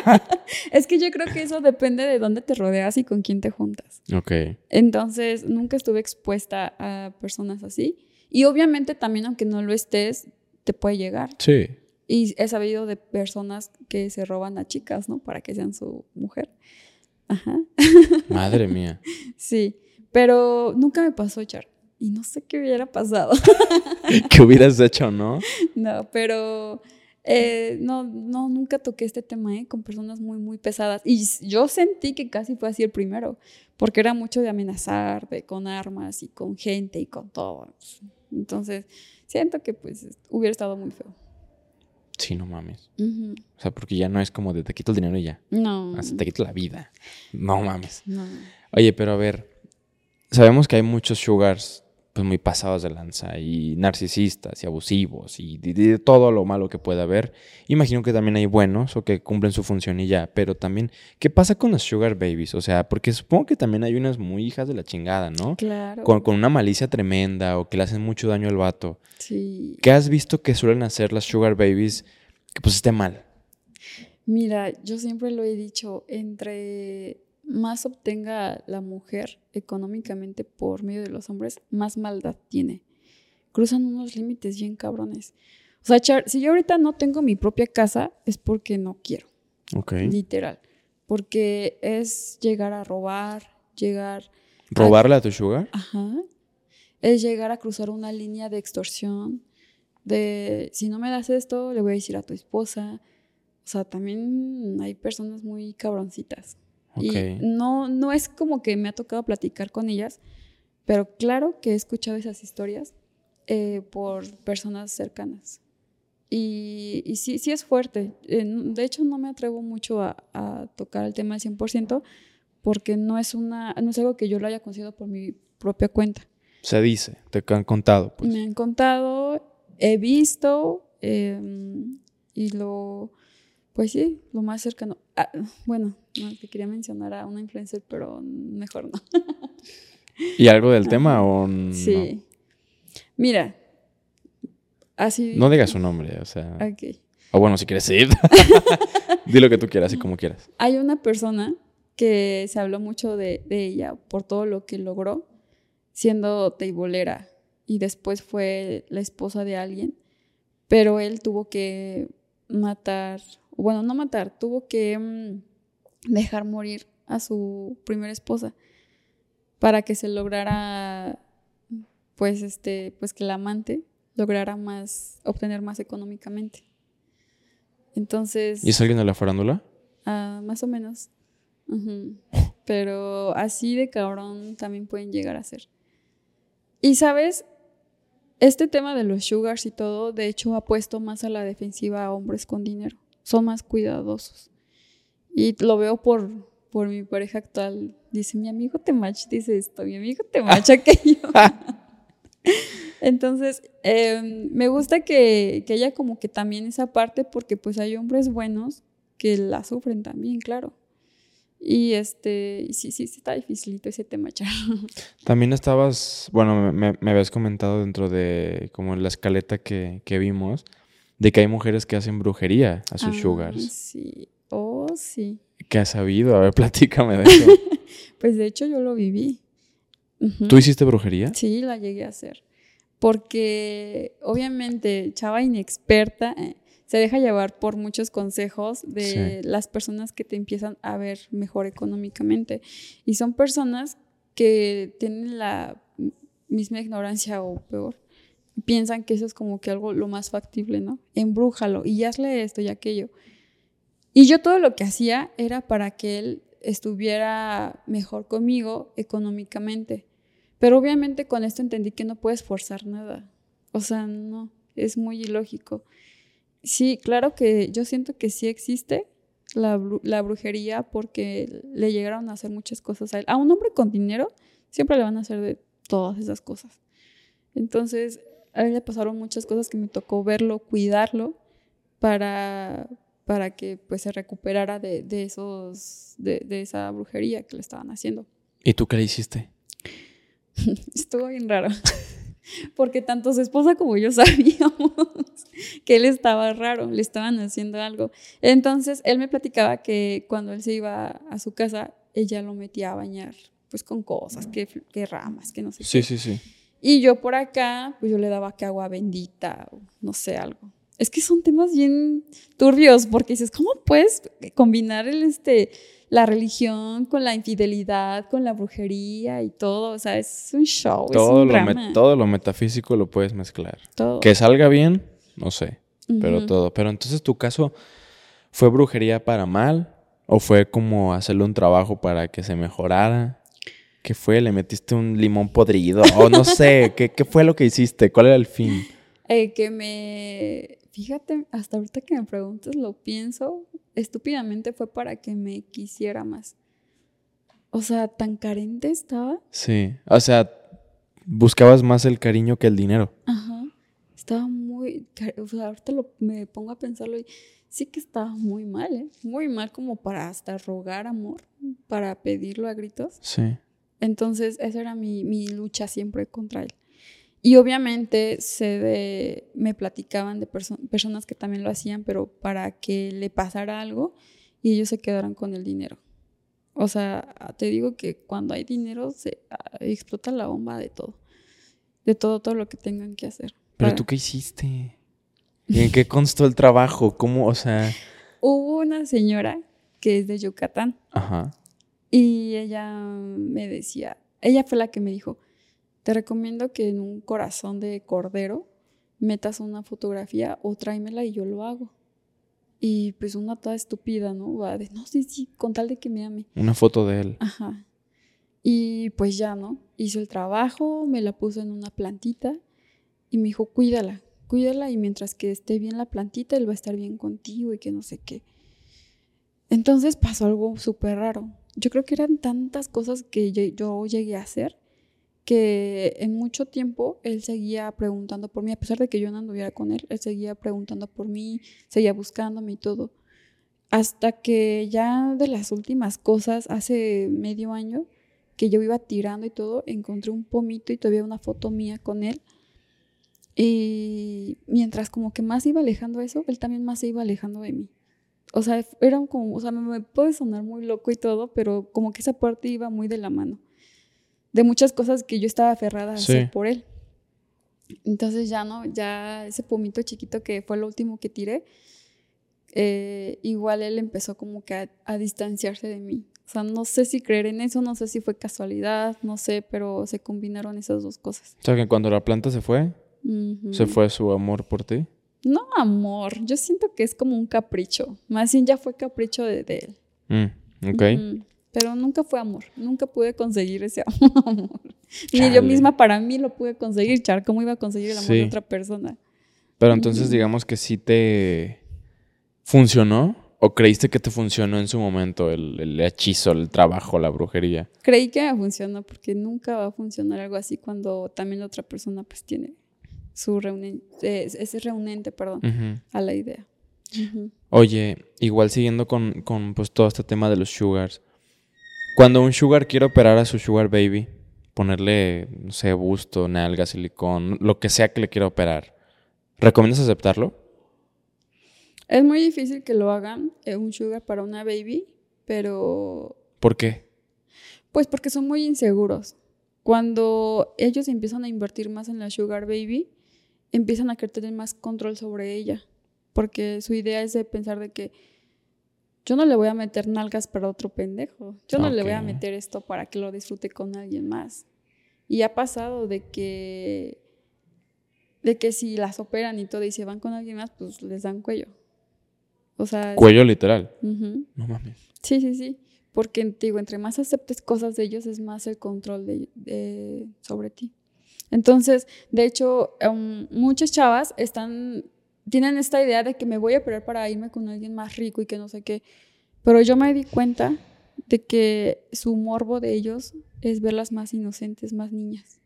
es que yo creo que eso depende de dónde te rodeas y con quién te juntas. Ok. Entonces, nunca estuve expuesta a personas así. Y obviamente también, aunque no lo estés, te puede llegar. Sí. Y he sabido de personas que se roban a chicas, ¿no? Para que sean su mujer. Ajá. Madre mía. sí, pero nunca me pasó, Char. Y no sé qué hubiera pasado. ¿Qué hubieras hecho, no? No, pero eh, no, no, nunca toqué este tema ¿eh? con personas muy, muy pesadas. Y yo sentí que casi fue así el primero, porque era mucho de amenazar, de con armas y con gente y con todo. Entonces, siento que pues hubiera estado muy feo. Sí, no mames. O sea, porque ya no es como de te quito el dinero y ya. No. Hasta te quito la vida. No mames. No. Oye, pero a ver, sabemos que hay muchos sugars pues muy pasados de lanza y narcisistas y abusivos y de, todo lo malo que pueda haber. Imagino que también hay buenos o que cumplen su función y ya, pero también, ¿qué pasa con las sugar babies? O sea, porque supongo que también hay unas muy hijas de la chingada, ¿no? Claro. Con, con una malicia tremenda o que le hacen mucho daño al vato. Sí. ¿Qué has visto que suelen hacer las sugar babies que pues esté mal? Mira, yo siempre lo he dicho, entre más obtenga la mujer económicamente por medio de los hombres, más maldad tiene. Cruzan unos límites bien cabrones. O sea, Char, si yo ahorita no tengo mi propia casa, es porque no quiero. Ok. Literal. Porque es llegar a robar, llegar. ¿Robarle a, tu sugar? Ajá. Es llegar a cruzar una línea de extorsión. De si no me das esto, le voy a decir a tu esposa. O sea, también hay personas muy cabroncitas. Y no, no es como que me ha tocado platicar con ellas, pero claro que he escuchado esas historias eh, por personas cercanas. Y, y, sí, sí es fuerte. de hecho, no me atrevo mucho a, tocar el tema al 100% porque no es, una, no es algo que yo lo haya conseguido por mi propia cuenta. Se dice, te han contado. Pues. Me han contado, he visto em, y lo, pues sí, lo más cercano. Ah, bueno, no, te quería mencionar a una influencer, pero mejor no. ¿Y algo del tema o no? Sí. Mira, así... No digas su nombre, o sea... Ok. O bueno, si quieres ir. Di lo que tú quieras y como quieras. Hay una persona que se habló mucho de, de ella por todo lo que logró. siendo teibolera y después fue la esposa de alguien, pero él tuvo que matar, bueno, no matar, tuvo que mm, dejar morir a su primera esposa para que se lograra, pues, este, pues que el amante lograra más, obtener más económicamente. Entonces... ¿Y es alguien de la farándula? Ah, más o menos. Pero así de cabrón también pueden llegar a ser. Y sabes, este tema de los sugars y todo, de hecho, ha puesto más a la defensiva a hombres con dinero. Son más cuidadosos. Y lo veo por, por mi pareja actual. Dice, mi amigo Temach dice esto, mi amigo Temach aquello. Entonces, em, me gusta que, que haya como que también esa parte porque pues hay hombres buenos que la sufren también, claro. Y este, sí, sí, sí está dificilito ese tema, Char. También estabas, bueno, me, me, habías comentado dentro de como la escaleta que, que, vimos, de que hay mujeres que hacen brujería a sus sugars. Sí, oh, sí. ¿Qué has sabido? A ver, platícame de eso. pues de hecho yo lo viví. ¿Tú hiciste brujería? Sí, la llegué a hacer. Porque obviamente, chava inexperta, eh, se deja llevar por muchos consejos de las personas que te empiezan a ver mejor económicamente. Y son personas que tienen la misma ignorancia o peor. Piensan que eso es como que algo lo más factible, ¿no? Embrújalo y hazle esto y aquello. Y yo todo lo que hacía era para que él estuviera mejor conmigo económicamente. Pero obviamente con esto entendí que no puedes forzar nada. O sea, no, es muy ilógico. Sí, claro que yo siento que sí existe la, brujería porque le llegaron a hacer muchas cosas a él. A un hombre con dinero siempre le van a hacer de todas esas cosas. Entonces, a él le pasaron muchas cosas que me tocó verlo, cuidarlo para, para que pues se recuperara de, esos, de, de, esa brujería que le estaban haciendo. ¿Y tú qué le hiciste? Estuvo bien raro. Porque tanto su esposa como yo sabíamos que él estaba raro, le estaban haciendo algo. Entonces él me platicaba que cuando él se iba a su casa, ella lo metía a bañar, pues con cosas, que, que ramas, que no sé. Sí, sí, sí. Y yo por acá, pues yo le daba que agua bendita, o no sé, algo. Es que son temas bien turbios, porque dices, ¿cómo puedes combinar el, este, la religión con la infidelidad, con la brujería y todo. O sea, es un show. Todo, es un lo, todo lo metafísico lo puedes mezclar. Todo. Que salga bien, no sé. Pero todo. Pero entonces tu caso fue brujería para mal o fue como hacerle un trabajo para que se mejorara. ¿Qué fue? ¿Le metiste un limón podrido? O no sé, ¿qué, ¿qué, fue lo que hiciste? ¿Cuál era el fin? Eh, que me... Fíjate, hasta ahorita que me preguntas lo pienso, estúpidamente fue para que me quisiera más. O sea, tan carente estaba. Sí, o sea, buscabas más el cariño que el dinero. Ajá. Estaba muy, o sea, ahorita me pongo a pensarlo y sí que estaba muy mal, ¿eh? Muy mal como para hasta rogar amor, para pedirlo a gritos. Sí. Entonces, esa era mi, mi lucha siempre contra él. Y obviamente se de, me platicaban de personas que también lo hacían, pero para que le pasara algo y ellos se quedaran con el dinero. O sea, te digo que cuando hay dinero se ah, explota la bomba de todo. De todo, todo lo que tengan que hacer. ¿Pero tú qué hiciste? ¿Y en qué constó el trabajo? ¿Cómo, o sea...? Hubo una señora que es de Yucatán. Ajá. Y ella me decía, ella fue la que me dijo, te recomiendo que en un corazón de cordero metas una fotografía o tráemela y yo lo hago. Y pues una toda estúpida, ¿no? Va de, no, sí, sí, con tal de que me ame. Una foto de él. Ajá. Y pues ya, ¿no? Hizo el trabajo, me la puso en una plantita y me dijo, cuídala, cuídala y mientras que esté bien la plantita, él va a estar bien contigo y que no sé qué. Entonces pasó algo súper raro. Yo creo que eran tantas cosas que yo llegué a hacer que en mucho tiempo él seguía preguntando por mí, a pesar de que yo no anduviera con él, él seguía preguntando por mí, seguía buscándome y todo. Hasta que ya de las últimas cosas, hace medio año, que yo iba tirando y todo, encontré un pomito y todavía una foto mía con él. Y mientras como que más iba alejando eso, él también más se iba alejando de mí. O sea, era como, o sea, me puede sonar muy loco y todo, pero como que esa parte iba muy de la mano. De muchas cosas que yo estaba aferrada a Sí. hacer por él. Entonces ya no, ya ese pomito chiquito que fue lo último que tiré, eh, igual él empezó como que a, a distanciarse de mí. O sea, no sé si creer en eso, no sé si fue casualidad, no sé, pero se combinaron esas dos cosas. O sea, que cuando la planta se fue, se fue su amor por ti. No, amor, yo siento que es como un capricho. Más bien ya fue capricho de, de él. Mm, ok. Pero nunca fue amor, nunca pude conseguir ese amor. Ni yo misma para mí lo pude conseguir, Char. ¿Cómo iba a conseguir el amor Sí. de otra persona? Pero entonces digamos que sí te funcionó o creíste que te funcionó en su momento el, el hechizo, el trabajo, la brujería. Creí que me funcionó porque nunca va a funcionar algo así cuando también la otra persona pues tiene su reunente, es reunente, perdón, a la idea. Oye, igual siguiendo con, con pues todo este tema de los sugars. Cuando un sugar quiere operar a su sugar baby, ponerle, no sé, busto, nalga, silicón, lo que sea que le quiera operar, ¿recomiendas aceptarlo? Es muy difícil que lo hagan eh, un sugar para una baby, pero ¿Por qué? Pues porque son muy inseguros. Cuando ellos empiezan a invertir más en la Sugar Baby, empiezan a querer tener más control sobre ella. Porque su idea es de pensar de que yo no le voy a meter nalgas para otro pendejo. Yo no le voy a meter esto para que lo disfrute con alguien más. Y ha pasado de que de que si las operan y todo y se van con alguien más, pues les dan cuello. O sea, Cuello literal. No mames. Sí, sí, sí. Porque te digo, entre más aceptes cosas de ellos, es más el control de, de- sobre ti. Entonces, de hecho, um, muchas chavas están, tienen esta idea de que me voy a operar para irme con alguien más rico y que no sé qué. Pero yo me di cuenta de que su morbo de ellos es verlas más inocentes, más niñas.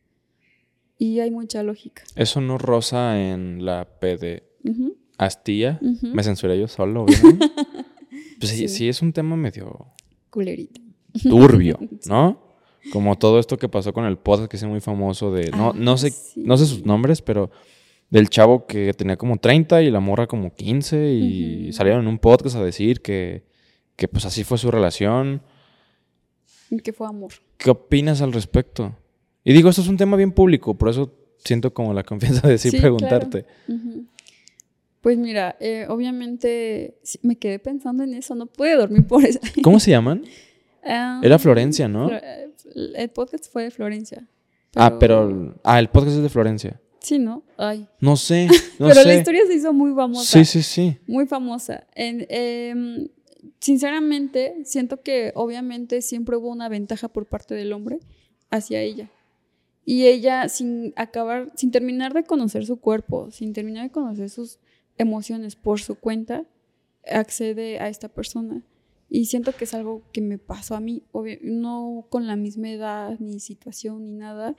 Y hay mucha lógica. Eso no rosa en la P de Ujú, Astilla. Me censuré yo solo. Pues sí, es un tema medio Culerita. turbio, ¿no? Como todo esto que pasó con el podcast que es muy famoso de no Ah, no sé sí. no sé sus nombres, pero del chavo que tenía como 30 y la morra como 15 y salieron en un podcast a decir que que pues así fue su relación. Y Que fue amor. ¿Qué opinas al respecto? Y digo, esto es un tema bien público, por eso siento como la confianza de Sí, preguntarte. Pues mira, eh, obviamente me quedé pensando en eso, no pude dormir por eso. ¿Cómo se llaman? Era Florencia, ¿no? Eh, El podcast fue de Florencia. Ah, pero ah, el podcast es de Florencia. Sí, ¿no? Ay. No sé, no pero sé. la historia se hizo muy famosa. Sí, sí, sí. Muy famosa. En, em, sinceramente, siento que obviamente siempre hubo una ventaja por parte del hombre hacia ella. Y ella, sin acabar, sin terminar de conocer su cuerpo, sin terminar de conocer sus emociones por su cuenta, accede a esta persona. Y siento que es algo que me pasó a mí, obvio- no con la misma edad, ni situación, ni nada,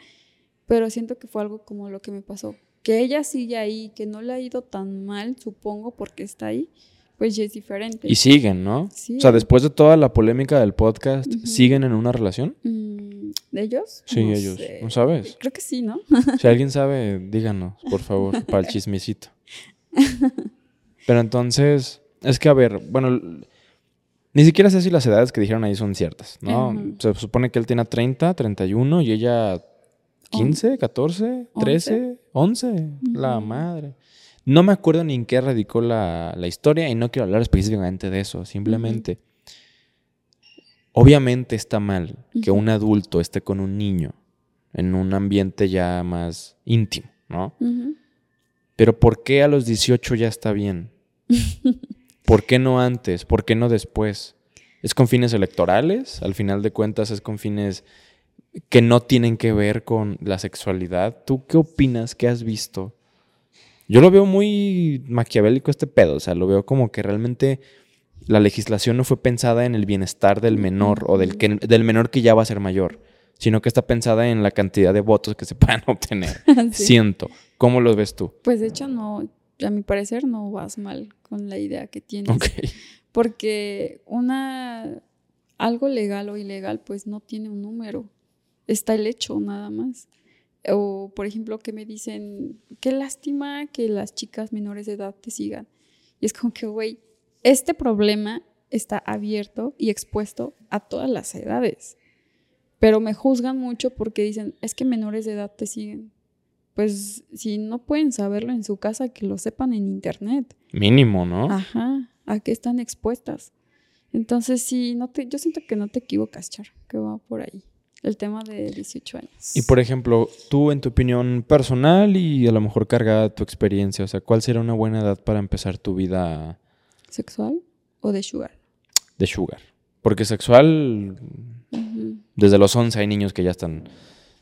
pero siento que fue algo como lo que me pasó. Que ella sigue ahí, que no le ha ido tan mal, supongo, porque está ahí, pues ya es diferente. Y siguen, ¿no? Sí. O sea, después de toda la polémica del podcast. ¿siguen en una relación? Mm, ¿De ellos? Sí, No ellos. sé. ¿No sabes? Creo que sí, ¿no? Si alguien sabe, díganos, por favor, para el chismecito. Pero entonces, es que a ver, bueno, ni siquiera sé si las edades que dijeron ahí son ciertas, ¿no? Se supone que él tiene 30, 31 y ella 15, 14, 13, 11. La madre. No me acuerdo ni en qué radicó la, la historia y no quiero hablar específicamente de eso, simplemente. Obviamente está mal que un adulto esté con un niño en un ambiente ya más íntimo, ¿no? Pero ¿por qué a los 18 ya está bien? ¿Por qué no antes? ¿Por qué no después? ¿Es con fines electorales? Al final de cuentas es con fines que no tienen que ver con la sexualidad. ¿Tú qué opinas? ¿Qué has visto? Yo lo veo muy maquiavélico este pedo, o sea, lo veo como que realmente la legislación no fue pensada en el bienestar del menor o del, que, del menor que ya va a ser mayor, sino que está pensada en la cantidad de votos que se puedan obtener. Sí. Siento. ¿Cómo lo ves tú? Pues de hecho no, a mi parecer no vas mal con la idea que tienes. Porque una algo legal o ilegal pues no tiene un número. Está el hecho nada más. O por ejemplo que me dicen, qué lástima que las chicas menores de edad te sigan. Y es como que, güey, este problema está abierto y expuesto a todas las edades. Pero me juzgan mucho porque dicen, es que menores de edad te siguen. Pues si no pueden saberlo en su casa, que lo sepan en internet. Mínimo, ¿no? Ajá, a qué están expuestas. Entonces, sí, no te, yo siento que no te equivocas, Char, que va por ahí. El tema de 18 años. Y por ejemplo, tú en tu opinión personal y a lo mejor cargada tu experiencia, o sea, ¿cuál sería una buena edad para empezar tu vida ¿Sexual o de sugar? de sugar? Porque sexual, desde los 11 hay niños que ya están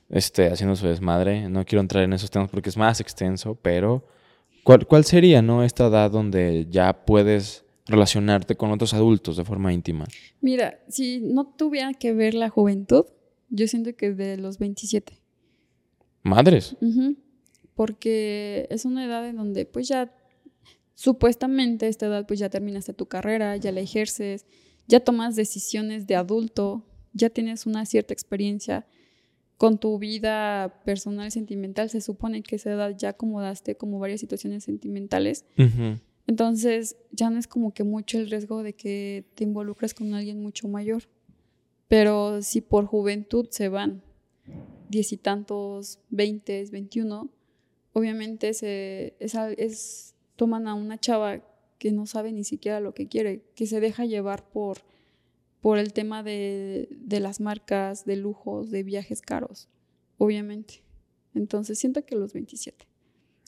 este, haciendo su desmadre. No quiero entrar en esos temas porque es más extenso, pero ¿cuál, cuál sería, no, esta edad donde ya puedes relacionarte con otros adultos de forma íntima? Mira, si no tuviera que ver la juventud, yo siento que de los 27. Madres. Porque es una edad en donde pues ya supuestamente a esta edad pues ya terminaste tu carrera, ya la ejerces, ya tomas decisiones de adulto, ya tienes una cierta experiencia con tu vida personal sentimental. Se supone que a esa edad ya acomodaste como varias situaciones sentimentales. Entonces ya no es como que mucho el riesgo de que te involucres con alguien mucho mayor. Pero si por juventud se van diez y tantos, veinte, veintiuno, obviamente se, es, al- es- toman a una chava que no sabe ni siquiera lo que quiere, que se deja llevar por, por el tema de, de las marcas, de lujos, de viajes caros, obviamente. Entonces siento que los 27.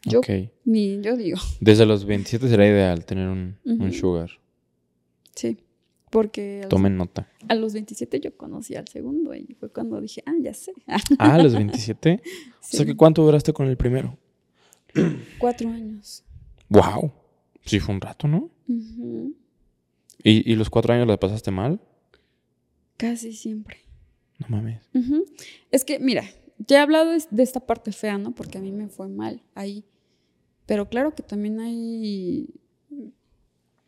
Yo, Ok. mi, yo digo. Desde los 27 será ideal tener un, sugar. Sí, porque los, Tomen nota. a los 27 yo conocí al segundo y fue cuando dije, ah, ya sé. Ah, a los 27. O sea, Sí, que ¿cuánto duraste con el primero? cuatro años. Wow. Sí, fue un rato, ¿no? Ujú, ¿Y, y los cuatro años la pasaste mal? Casi siempre. No mames. Ujú. Es que, mira, ya he hablado de, de esta parte fea, ¿no? Porque a mí me fue mal ahí. Pero claro que también hay,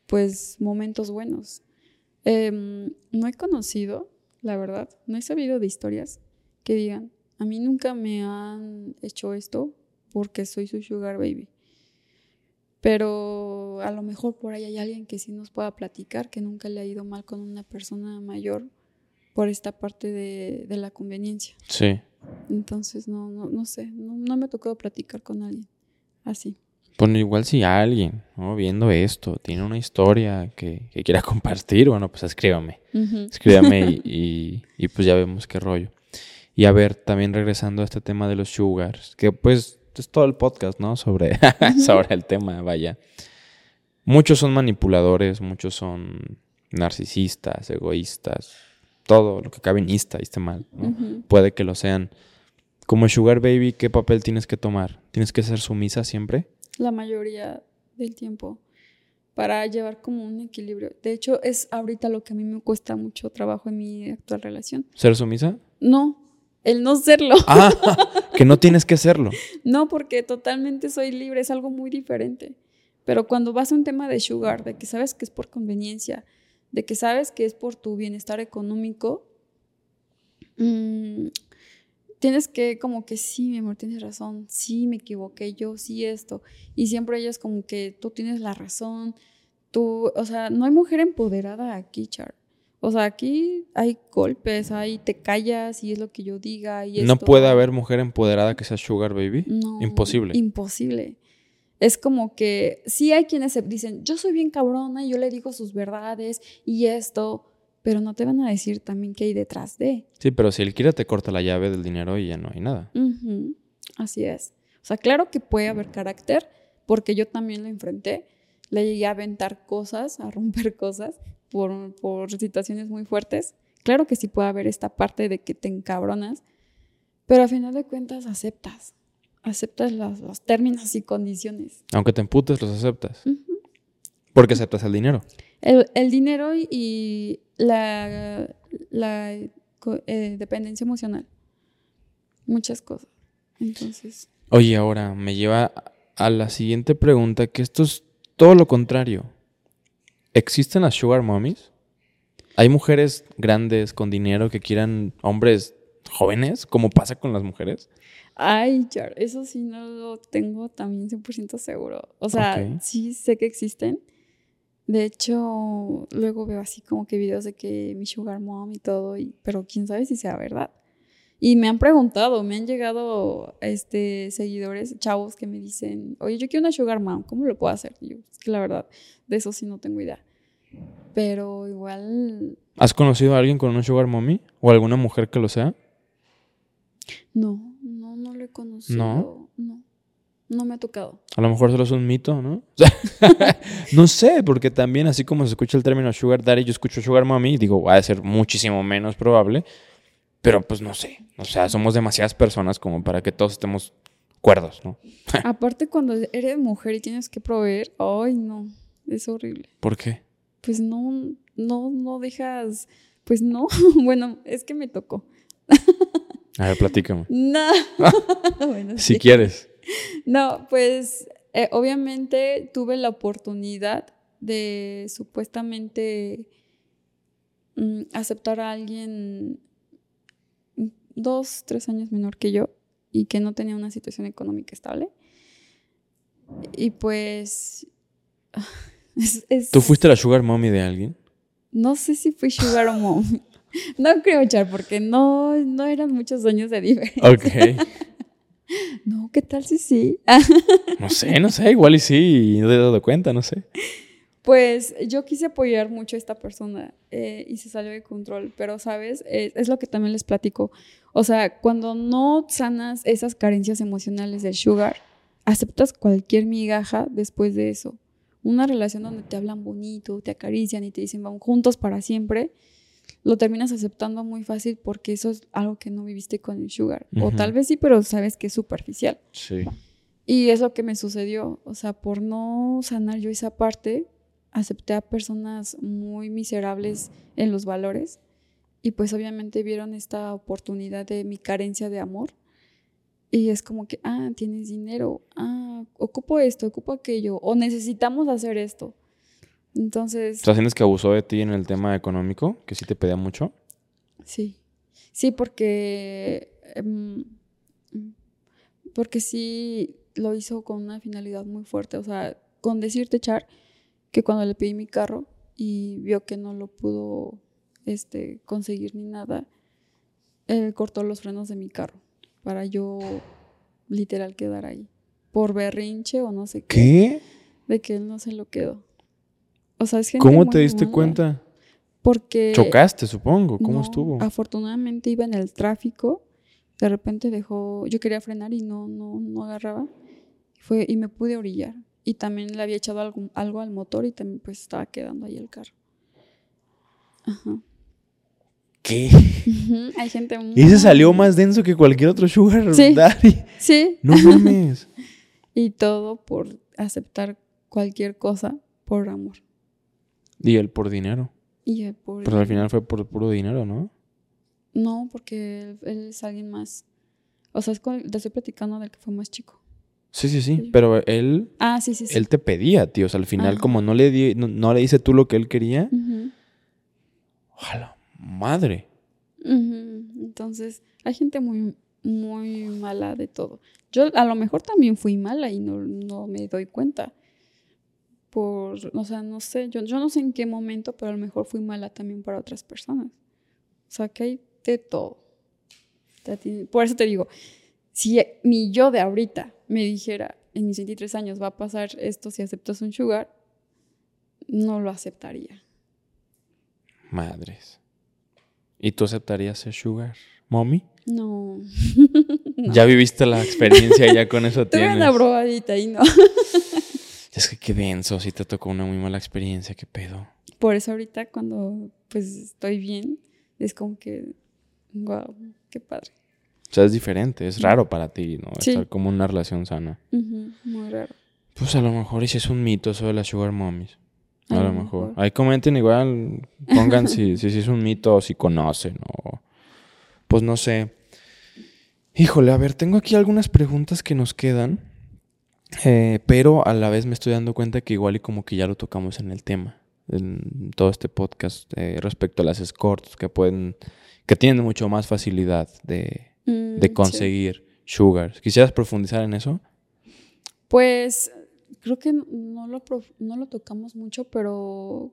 pues, momentos buenos. Em, no he conocido, la verdad, no he sabido de historias que digan, a mí nunca me han hecho esto porque soy su sugar baby. Pero a lo mejor por ahí hay alguien que sí nos pueda platicar que nunca le ha ido mal con una persona mayor por esta parte de, de la conveniencia. Sí. Entonces, no, no, no sé, no, no me ha tocado platicar con alguien así. Bueno, igual si alguien, ¿no? Viendo esto, tiene una historia que, que quiera compartir, bueno, pues escríbame. Escríbame y, y- y pues ya vemos qué rollo. Y a ver, también regresando a este tema de los sugars, que pues es todo el podcast, ¿no? Sobre, sobre el tema, vaya. Muchos son manipuladores, muchos son narcisistas, egoístas, todo lo que cabe en ista, esté mal, ¿no? Ujú. Puede que lo sean. Como sugar baby, ¿qué papel tienes que tomar? ¿Tienes que ser sumisa siempre? La mayoría del tiempo para llevar como un equilibrio. De hecho, es ahorita lo que a mí me cuesta mucho trabajo en mi actual relación. ¿Ser sumisa? No, el no serlo. Ah, que no tienes que serlo. No, porque totalmente soy libre, es algo muy diferente. Pero cuando vas a un tema de sugar, de que sabes que es por conveniencia, de que sabes que es por tu bienestar económico, mm, tienes que como que sí, mi amor, tienes razón, sí, me equivoqué, yo sí esto. Y siempre ella es como que tú tienes la razón, tú, o sea, no hay mujer empoderada aquí, Char. O sea, aquí hay golpes, hay te callas y es lo que yo diga. Y No esto. puede haber mujer empoderada que sea sugar baby. No, Imposible. Imposible. Es como que sí hay quienes se dicen, yo soy bien cabrona y yo le digo sus verdades y esto, pero no te van a decir también qué hay detrás de. Sí, pero si él quiere te corta la llave del dinero y ya no hay nada. Así es. O sea, claro que puede haber carácter, porque yo también lo enfrenté. Le llegué a aventar cosas, a romper cosas por, por situaciones muy fuertes. Claro que sí puede haber esta parte de que te encabronas, pero al final de cuentas aceptas. Aceptas los, los términos y condiciones. Aunque te emputes, los aceptas. Porque aceptas el dinero. El, el dinero y, la, eh, dependencia emocional. Muchas cosas. Entonces, Oye, ahora me lleva a la siguiente pregunta, que esto es todo lo contrario. ¿Existen las sugar mommies? ¿Hay mujeres grandes con dinero que quieran hombres jóvenes, como pasa con las mujeres? ay, Char, eso sí no lo tengo también 100% seguro. O sea, sí sé que existen. De hecho, luego veo así como que videos de que mi sugar mom y todo, y, pero quién sabe si sea verdad. Y me han preguntado, me han llegado este, seguidores, chavos que me dicen, oye, yo quiero una sugar mom, ¿cómo lo puedo hacer? Y yo, es que la verdad, de eso sí no tengo idea. Pero igual... ¿Has conocido a alguien con una sugar mommy? ¿O alguna mujer que lo sea? No, no, no lo he conocido. ¿No? No, no me ha tocado. A lo mejor solo es un mito, ¿no? no sé, porque también así como se escucha el término sugar daddy, yo escucho sugar mommy y digo, va a ser muchísimo menos probable. Pero pues no sé. O sea, somos demasiadas personas como para que todos estemos cuerdos, ¿no? Aparte, cuando eres mujer y tienes que proveer, ay, no, es horrible. ¿Por qué? Pues no, no, no dejas, pues no, bueno, es que me tocó. A ver, platícame. No. bueno, si quieres. No, pues eh, obviamente tuve la oportunidad de supuestamente mm, aceptar a alguien dos, tres años menor que yo y que no tenía una situación económica estable. Y pues... ¿Tú fuiste la sugar mommy de alguien? No sé si fui sugar mommy. No creo, Char, porque no, no eran muchos años de diferencia. Ok. no, ¿qué tal si sí? no sé, no sé, igual y sí, y no te he dado cuenta, no sé. Pues yo quise apoyar mucho a esta persona eh, y se salió de control, pero sabes, es lo que también les platico. O sea, cuando no sanas esas carencias emocionales del sugar, aceptas cualquier migaja después de eso. Una relación donde te hablan bonito, te acarician y te dicen vamos juntos para siempre, lo terminas aceptando muy fácil porque eso es algo que no viviste con el sugar. O tal vez sí, pero sabes que es superficial. Sí. Y es lo que me sucedió. O sea, por no sanar yo esa parte, acepté a personas muy miserables en los valores y pues obviamente vieron esta oportunidad de mi carencia de amor y es como que, ah, tienes dinero, ah, ocupo esto, ocupo aquello o necesitamos hacer esto. Entonces... ¿Estás sientes que abusó de ti en el tema económico? ¿Que sí te pedía mucho? Sí, sí, porque... Em, porque sí lo hizo con una finalidad muy fuerte, o sea, con decirte, Char, que cuando le pedí mi carro y vio que no lo pudo este, conseguir ni nada, él cortó los frenos de mi carro para yo literal quedar ahí. Por berrinche o no sé qué. ¿Qué? De que él no se lo quedó. O sea, es ¿Cómo te diste cuenta? Porque... Chocaste, supongo. ¿Cómo estuvo? Afortunadamente iba en el tráfico. De repente dejó... Yo quería frenar y no, no, no agarraba. Fue, y me pude orillar y también le había echado algo, algo al motor y también pues estaba quedando ahí el carro. Ajá. ¿Qué? Hay gente muy... Ese salió más denso que cualquier otro sugar sí. daddy. Sí. No mames. y todo por aceptar cualquier cosa por amor. Y él por dinero. Y él por... Pero al final fue por puro dinero, ¿no? No, porque él, es alguien más... O sea, es con, te estoy platicando del que fue más chico. Sí, sí, sí. Pero él. Ah, sí, sí, Él te pedía, tío. O sea, al final, como no le, di, no, le hice tú lo que él quería. Ojalá, madre. Entonces, hay gente muy, muy mala de todo. Yo a lo mejor también fui mala y no, no me doy cuenta. Por, o sea, no sé, yo, yo no sé en qué momento, pero a lo mejor fui mala también para otras personas. O sea, que hay de todo. Por eso te digo, si mi yo de ahorita me dijera, en mis 23 años va a pasar esto si aceptas un sugar, no lo aceptaría. Madres. ¿Y tú aceptarías ser sugar, mommy? No. Ya viviste la experiencia, ya con eso tienes. Tuve una probadita y no. es que qué denso, si te tocó una muy mala experiencia, qué pedo. Por eso ahorita cuando pues estoy bien, es como que, wow, qué padre. O sea, es diferente, es raro para ti, ¿no? Estar como una relación sana. muy raro. Pues a lo mejor si es un mito eso de las sugar mommies. A, lo mejor. Ahí comenten igual, pongan si, si, es un mito o si conocen o... Pues no sé. Híjole, a ver, tengo aquí algunas preguntas que nos quedan. Eh, pero a la vez me estoy dando cuenta que igual y como que ya lo tocamos en el tema. En todo este podcast eh, respecto a las escorts que pueden... Que tienen mucho más facilidad de Mm, de conseguir sugar. ¿Quisieras profundizar en eso? Pues creo que no lo, no lo tocamos mucho, pero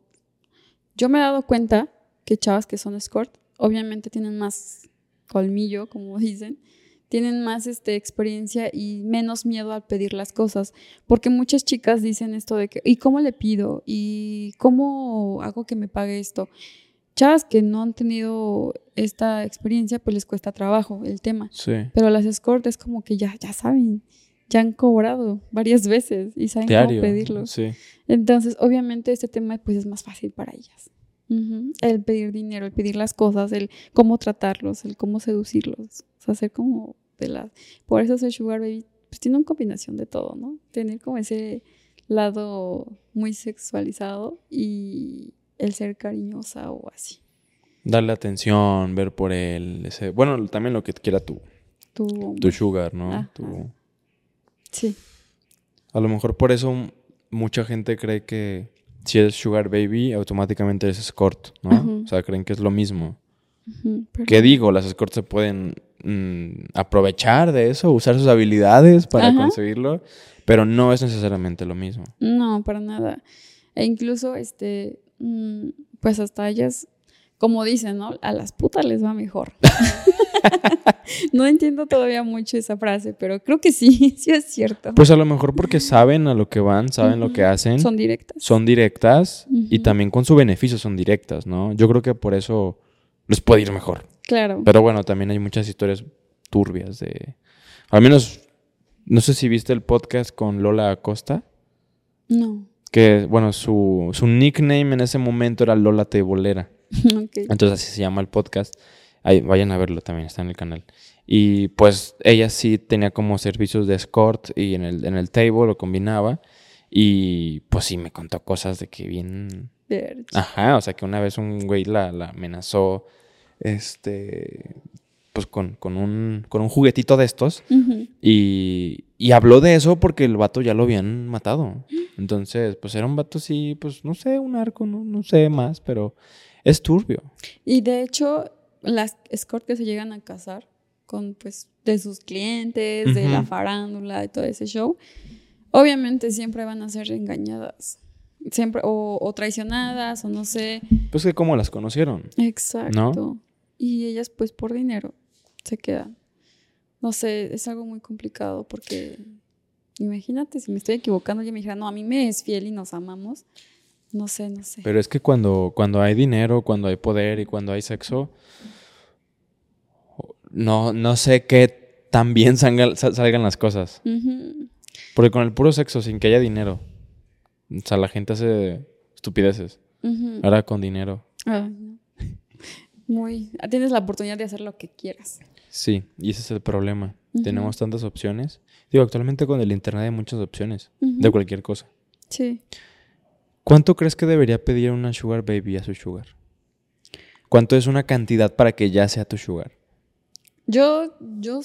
yo me he dado cuenta que chavas que son escort, obviamente tienen más colmillo, como dicen, tienen más este, experiencia y menos miedo al pedir las cosas. Porque muchas chicas dicen esto de que, ¿y cómo le pido? ¿Y cómo hago que me pague esto? Chavas que no han tenido esta experiencia, pues les cuesta trabajo el tema. Sí. Pero las escort es como que ya, ya saben, ya han cobrado varias veces y saben Diario. cómo pedirlo. Sí. Entonces, obviamente, este tema pues es más fácil para ellas. Ujú. El pedir dinero, el pedir las cosas, el cómo tratarlos, el cómo seducirlos. O sea, hacer como de las... Por eso ser Sugar Baby, pues tiene una combinación de todo, ¿no? Tener como ese lado muy sexualizado y el ser cariñosa o así. Darle atención, ver por él. Ese... Bueno, también lo que quiera tu, Tu, tu sugar, ¿no? Tu- Sí. A lo mejor por eso mucha gente cree que si eres sugar baby, automáticamente eres escort, ¿no? O sea, creen que es lo mismo. Ujú, pero- ¿Qué digo? Las escorts se pueden mm, aprovechar de eso, usar sus habilidades para Ajá. conseguirlo, pero no es necesariamente lo mismo. No, para nada. E incluso, este, mm, pues hasta ellas, como dicen, ¿no? A las putas les va mejor. no entiendo todavía mucho esa frase, pero creo que sí, sí es cierto. Pues a lo mejor porque saben a lo que van, saben lo que hacen, Son directas. son directas y también con su beneficio son directas, ¿no? Yo creo que por eso les puede ir mejor. Claro. Pero bueno, también hay muchas historias turbias de... Al menos, no sé si viste el podcast con Lola Acosta, No. que, bueno, su, su nickname en ese momento era Lola Tebolera. ok. Entonces así se llama el podcast. Ahí, vayan a verlo también, está en el canal. Y pues ella sí tenía como servicios de escort y en el, en el table lo combinaba. Y pues sí me contó cosas de que bien... Ajá, o sea que una vez un güey la, la amenazó, este, pues con, con, un, con un juguetito de estos. Y, y habló de eso porque el vato ya lo habían matado. Entonces, pues era un vato sí, pues no sé, un arco, no, no sé más, pero es turbio. Y de hecho, las escort que se llegan a casar con, pues, de sus clientes, de la farándula, de todo ese show, obviamente siempre van a ser engañadas. Siempre, o, o traicionadas, o no sé. Pues que cómo las conocieron. Exacto. Y ellas, pues, por dinero se quedan. No sé, es algo muy complicado porque imagínate si me estoy equivocando y me dijera, no, a mí me es fiel y nos amamos. No sé, no sé. Pero es que cuando, cuando hay dinero, cuando hay poder y cuando hay sexo, no, no sé qué tan bien salga- sal- salgan las cosas. Porque con el puro sexo, sin que haya dinero, o sea, la gente hace estupideces. Ahora con dinero. Ay, no. Muy. Tienes la oportunidad de hacer lo que quieras. Sí, y ese es el problema. Tenemos tantas opciones. Digo, actualmente con el internet hay muchas opciones de cualquier cosa. Sí. ¿Cuánto crees que debería pedir una sugar baby a su sugar? ¿Cuánto es una cantidad para que ya sea tu sugar? Yo, yo,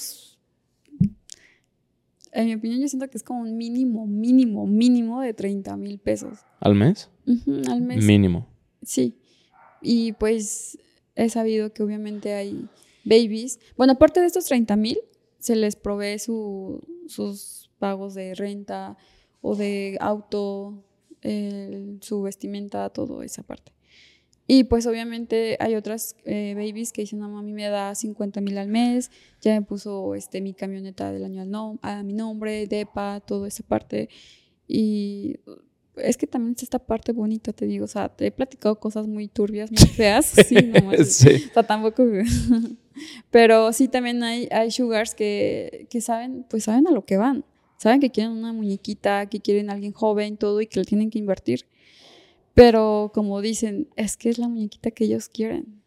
en mi opinión, yo siento que es como un mínimo, mínimo, mínimo de 30 mil pesos ¿Al mes? Al mes. Mínimo. Sí. Y pues he sabido que obviamente hay babies. Bueno, aparte de estos 30 mil, se les provee su- sus pagos de renta o de auto, su vestimenta, todo esa parte. Y pues obviamente hay otras eh, babies que dicen, no, a mí me da 50 mil al mes, ya me puso este, mi camioneta del año al nom- a mi nombre, DEPA, toda esa parte. Y es que también es esta parte bonita, te digo. O sea, te he platicado cosas muy turbias, muy feas. Sí, no manches. Sí. O sea, tampoco. Pero sí, también hay, hay sugars que, que saben, pues saben a lo que van. Saben que quieren una muñequita, que quieren a alguien joven, todo, y que le tienen que invertir. Pero como dicen, es que es la muñequita que ellos quieren.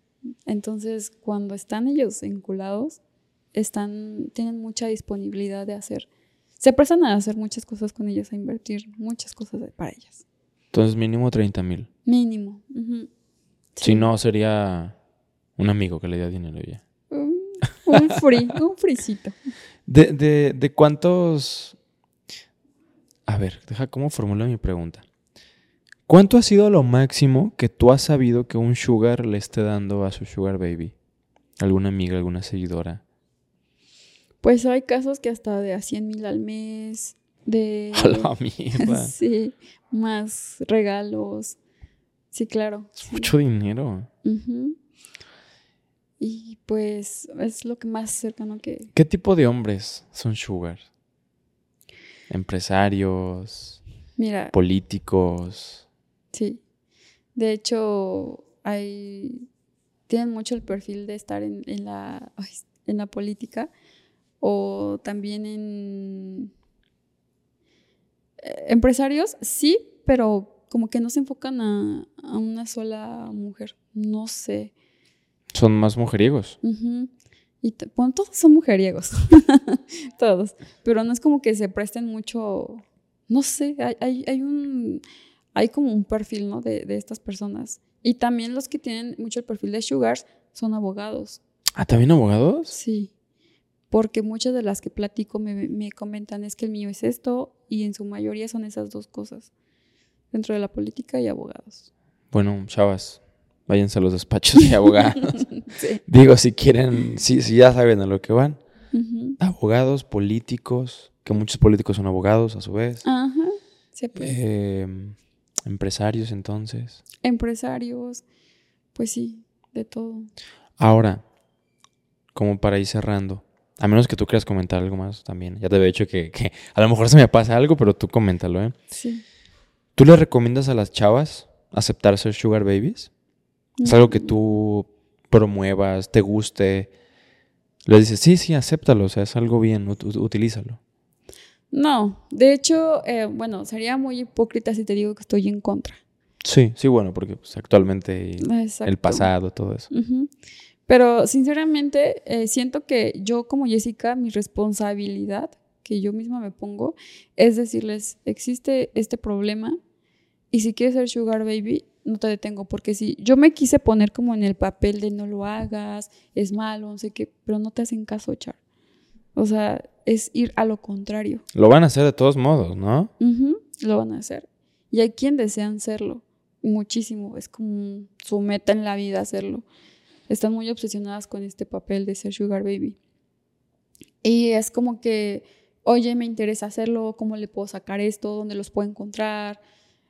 Entonces, cuando están ellos enculados, están, tienen mucha disponibilidad de hacer. Se prestan a hacer muchas cosas con ellos, a invertir muchas cosas para ellas. Entonces mínimo 30 mil. Mínimo. Si Sí. no, sería un amigo que le dé dinero ya. Un, un free, un fricito. ¿De, de, de cuántos... A ver, deja cómo formulo mi pregunta. ¿Cuánto ha sido lo máximo que tú has sabido que un sugar le esté dando a su sugar baby? ¿Alguna amiga, alguna seguidora? Pues hay casos que hasta de a 100 mil al mes, de... A la mierda. sí, más regalos. Sí, claro. Es sí. mucho dinero. Y pues es lo que más cercano que... ¿Qué tipo de hombres son sugar? Empresarios, Mira, políticos. sí. De hecho, hay... Tienen mucho el perfil de estar en, en la, en la política o también en... eh, Empresarios, sí, pero como que no se enfocan a, a una sola mujer. No sé. Son más mujeriegos. Ujú. Y bueno, todos son mujeriegos, todos, pero no es como que se presten mucho, no sé, hay, hay, hay un, hay como un perfil, ¿no? De, de estas personas. Y también los que tienen mucho el perfil de sugars son abogados, Ah, ¿también abogados? sí, porque muchas de las que platico me, me comentan es que el mío es esto y en su mayoría son esas dos cosas, dentro de la política y abogados. Bueno, chavas, váyanse a los despachos de abogados. Sí. Digo, si quieren, si, si ya saben a lo que van. Abogados, políticos, que muchos políticos son abogados a su vez. Ajá, sí, pues. Eh, empresarios, entonces. empresarios, pues sí, de todo. Ahora, como para ir cerrando, a menos que tú quieras comentar algo más también. Ya te había dicho que, que a lo mejor se me pasa algo, pero tú coméntalo, ¿eh? Sí. ¿Tú le recomiendas a las chavas aceptar ser sugar babies? ¿Es algo que tú promuevas, te guste? Le dices, sí, sí, acéptalo, o sea, es algo bien, ut- ut- utilízalo. No, de hecho, eh, bueno, sería muy hipócrita si te digo que estoy en contra. Sí, sí, bueno, porque pues, actualmente el pasado, todo eso. Ujú. Pero sinceramente, eh, siento que yo como Jessica, mi responsabilidad que yo misma me pongo es decirles, existe este problema y si quieres ser sugar baby, no te detengo, porque si yo me quise poner como en el papel de no lo hagas, es malo, no sé qué, pero no te hacen caso, Char. O sea, es ir a lo contrario. Lo van a hacer de todos modos, ¿no? Ujú, lo van a hacer. Y hay quien desean serlo, muchísimo, es como su meta en la vida hacerlo. Están muy obsesionadas con este papel de ser sugar baby. Y es como que, oye, me interesa hacerlo, ¿cómo le puedo sacar esto? ¿Dónde los puedo encontrar?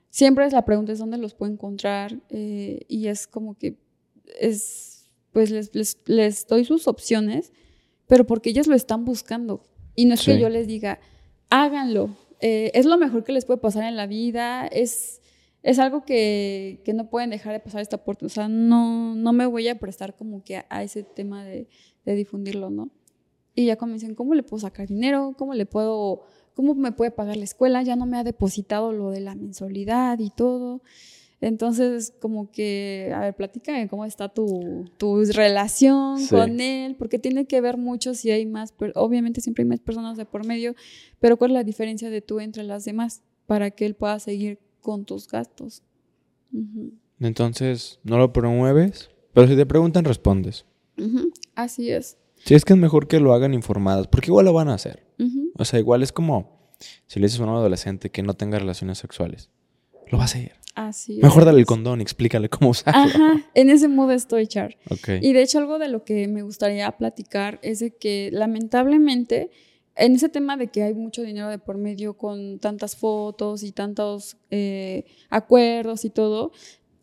Siempre es la pregunta es dónde los puedo encontrar. eh, y es como que es, pues les, les, les doy sus opciones, pero porque ellas lo están buscando. Y no es que yo les diga, háganlo. eh, es lo mejor que les puede pasar en la vida. Es, es algo que, que no pueden dejar de pasar esta puerta. O sea, no, no me voy a prestar como que a, ese tema de, de difundirlo, ¿no? Y ya dicen, ¿cómo le puedo sacar dinero? ¿Cómo le puedo, cómo me puede pagar la escuela? Ya no me ha depositado lo de la mensualidad y todo. Entonces, como que, a ver, platícame cómo está tu, tu relación Sí. con él, porque tiene que ver mucho si hay más, per- obviamente siempre hay más personas de por medio, pero ¿cuál es la diferencia de tú entre las demás para que él pueda seguir con tus gastos? Entonces, no lo promueves, pero si te preguntan, respondes. Así es. Si es que es mejor que lo hagan informadas, porque igual lo van a hacer. O sea, igual es como si le dices a un adolescente que no tenga relaciones sexuales. Lo va a hacer. Así Mejor dale el condón y explícale cómo usarlo. Ajá, en ese modo estoy, Char. Ok. Y de hecho algo de lo que me gustaría platicar es de que lamentablemente en ese tema de que hay mucho dinero de por medio con tantas fotos y tantos eh, acuerdos y todo,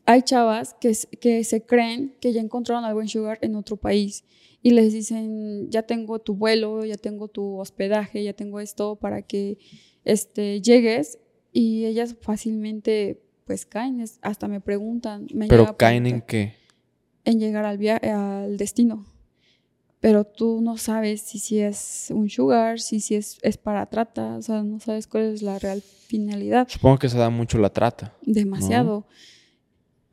hay chavas que, que se creen que ya encontraron algo en Sugar en otro país y les dicen, ya tengo tu vuelo, ya tengo tu hospedaje, ya tengo esto para que este, llegues y ellas fácilmente pues caen, hasta me preguntan. Me Pero caen en qué? en llegar al, via- al destino. Pero tú no sabes si, si es un sugar, si, si es, es para trata, o sea, no sabes cuál es la real finalidad. Supongo que se da mucho la trata. Demasiado.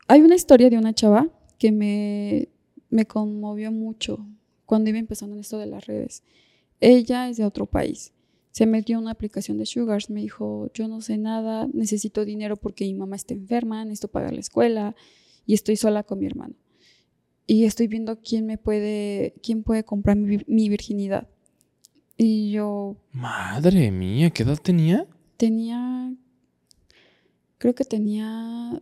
Hay una historia de una chava que me, me conmovió mucho cuando iba empezando en esto de las redes. Ella es de otro país. Se metió en una aplicación de Sugars. Me dijo, yo no sé nada, necesito dinero porque mi mamá está enferma, necesito pagar la escuela y estoy sola con mi hermano. Y estoy viendo quién me puede, quién puede comprar mi, vir- mi virginidad. Y yo Madre mía, ¿qué edad tenía? tenía, creo que tenía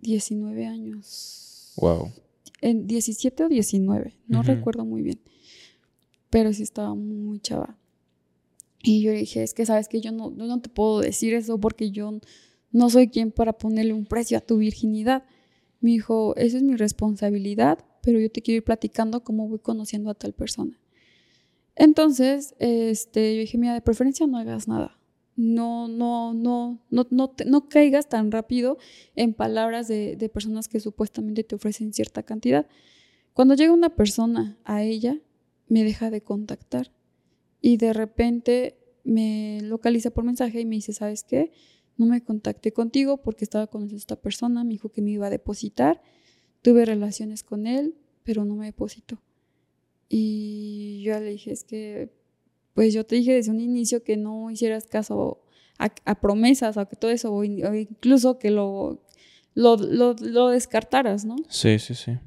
19 años. Wow. En 17 o 19, no recuerdo muy bien. Pero sí estaba muy chava. Y yo dije, es que sabes que yo no, yo no te puedo decir eso porque yo no soy quien para ponerle un precio a tu virginidad. Me dijo, esa es mi responsabilidad pero yo te quiero ir platicando cómo voy conociendo a tal persona. Entonces, este, yo dije, mira, de preferencia no hagas nada. No, no, no, no, no, no caigas tan rápido en palabras de, de personas que supuestamente te ofrecen cierta cantidad. Cuando llega una persona a ella, me deja de contactar y de repente me localiza por mensaje y me dice, ¿sabes qué? No me contacté contigo porque estaba con esta persona, me dijo que me iba a depositar, tuve relaciones con él, pero no me depositó. Y yo le dije, es que, pues yo te dije desde un inicio que no hicieras caso a, promesas o que todo eso, o, incluso que lo, lo, lo descartaras, ¿no? Sí, sí, sí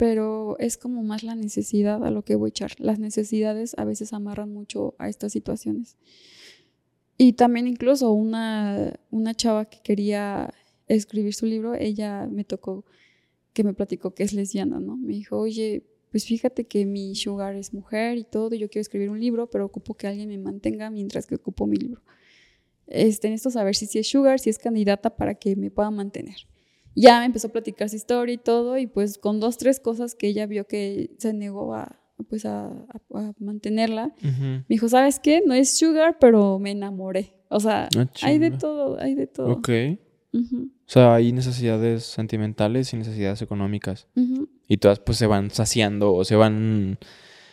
pero es como más la necesidad a lo que voy a echar. Las necesidades a veces amarran mucho a estas situaciones. Y también incluso una, una chava que quería escribir su libro, ella me tocó que me platicó que es lesbiana, ¿no? Me dijo, oye, pues fíjate que mi sugar es mujer y todo, y yo quiero escribir un libro, pero ocupo que alguien me mantenga mientras que ocupo mi libro. Este, necesito saber si, si es sugar, si es candidata para que me pueda mantener ya me empezó a platicar su historia y todo, y pues con dos, tres cosas que ella vio que se negó a, pues a, mantenerla, me dijo, ¿sabes qué? No es sugar, pero me enamoré. O sea, ah, hay de todo, hay de todo. Ok. O sea, hay necesidades sentimentales y necesidades económicas. Y todas pues se van saciando o se van...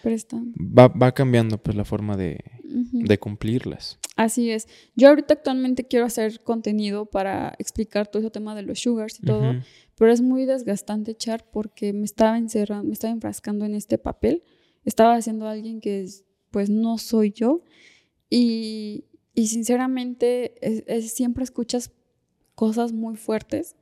Prestando. Va, va cambiando pues la forma de, de cumplirlas. Así es. Yo ahorita actualmente quiero hacer contenido para explicar todo ese tema de los sugars y todo, pero es muy desgastante echar porque me estaba encerrando, me estaba enfrascando en este papel. Estaba haciendo alguien que pues no soy yo y, y sinceramente siempre escuchas cosas muy fuertes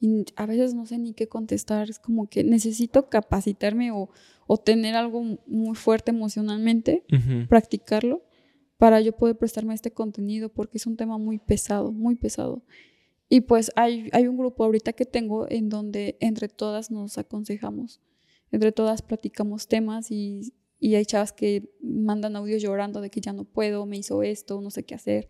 y a veces no sé ni qué contestar. Es como que necesito capacitarme o, o tener algo muy fuerte emocionalmente, practicarlo para yo poder prestarme a este contenido porque es un tema muy pesado, muy pesado. Y pues hay, hay un grupo ahorita que tengo en donde entre todas nos aconsejamos, entre todas platicamos temas y, y hay chavas que mandan audios llorando de que ya no puedo, me hizo esto, no sé qué hacer.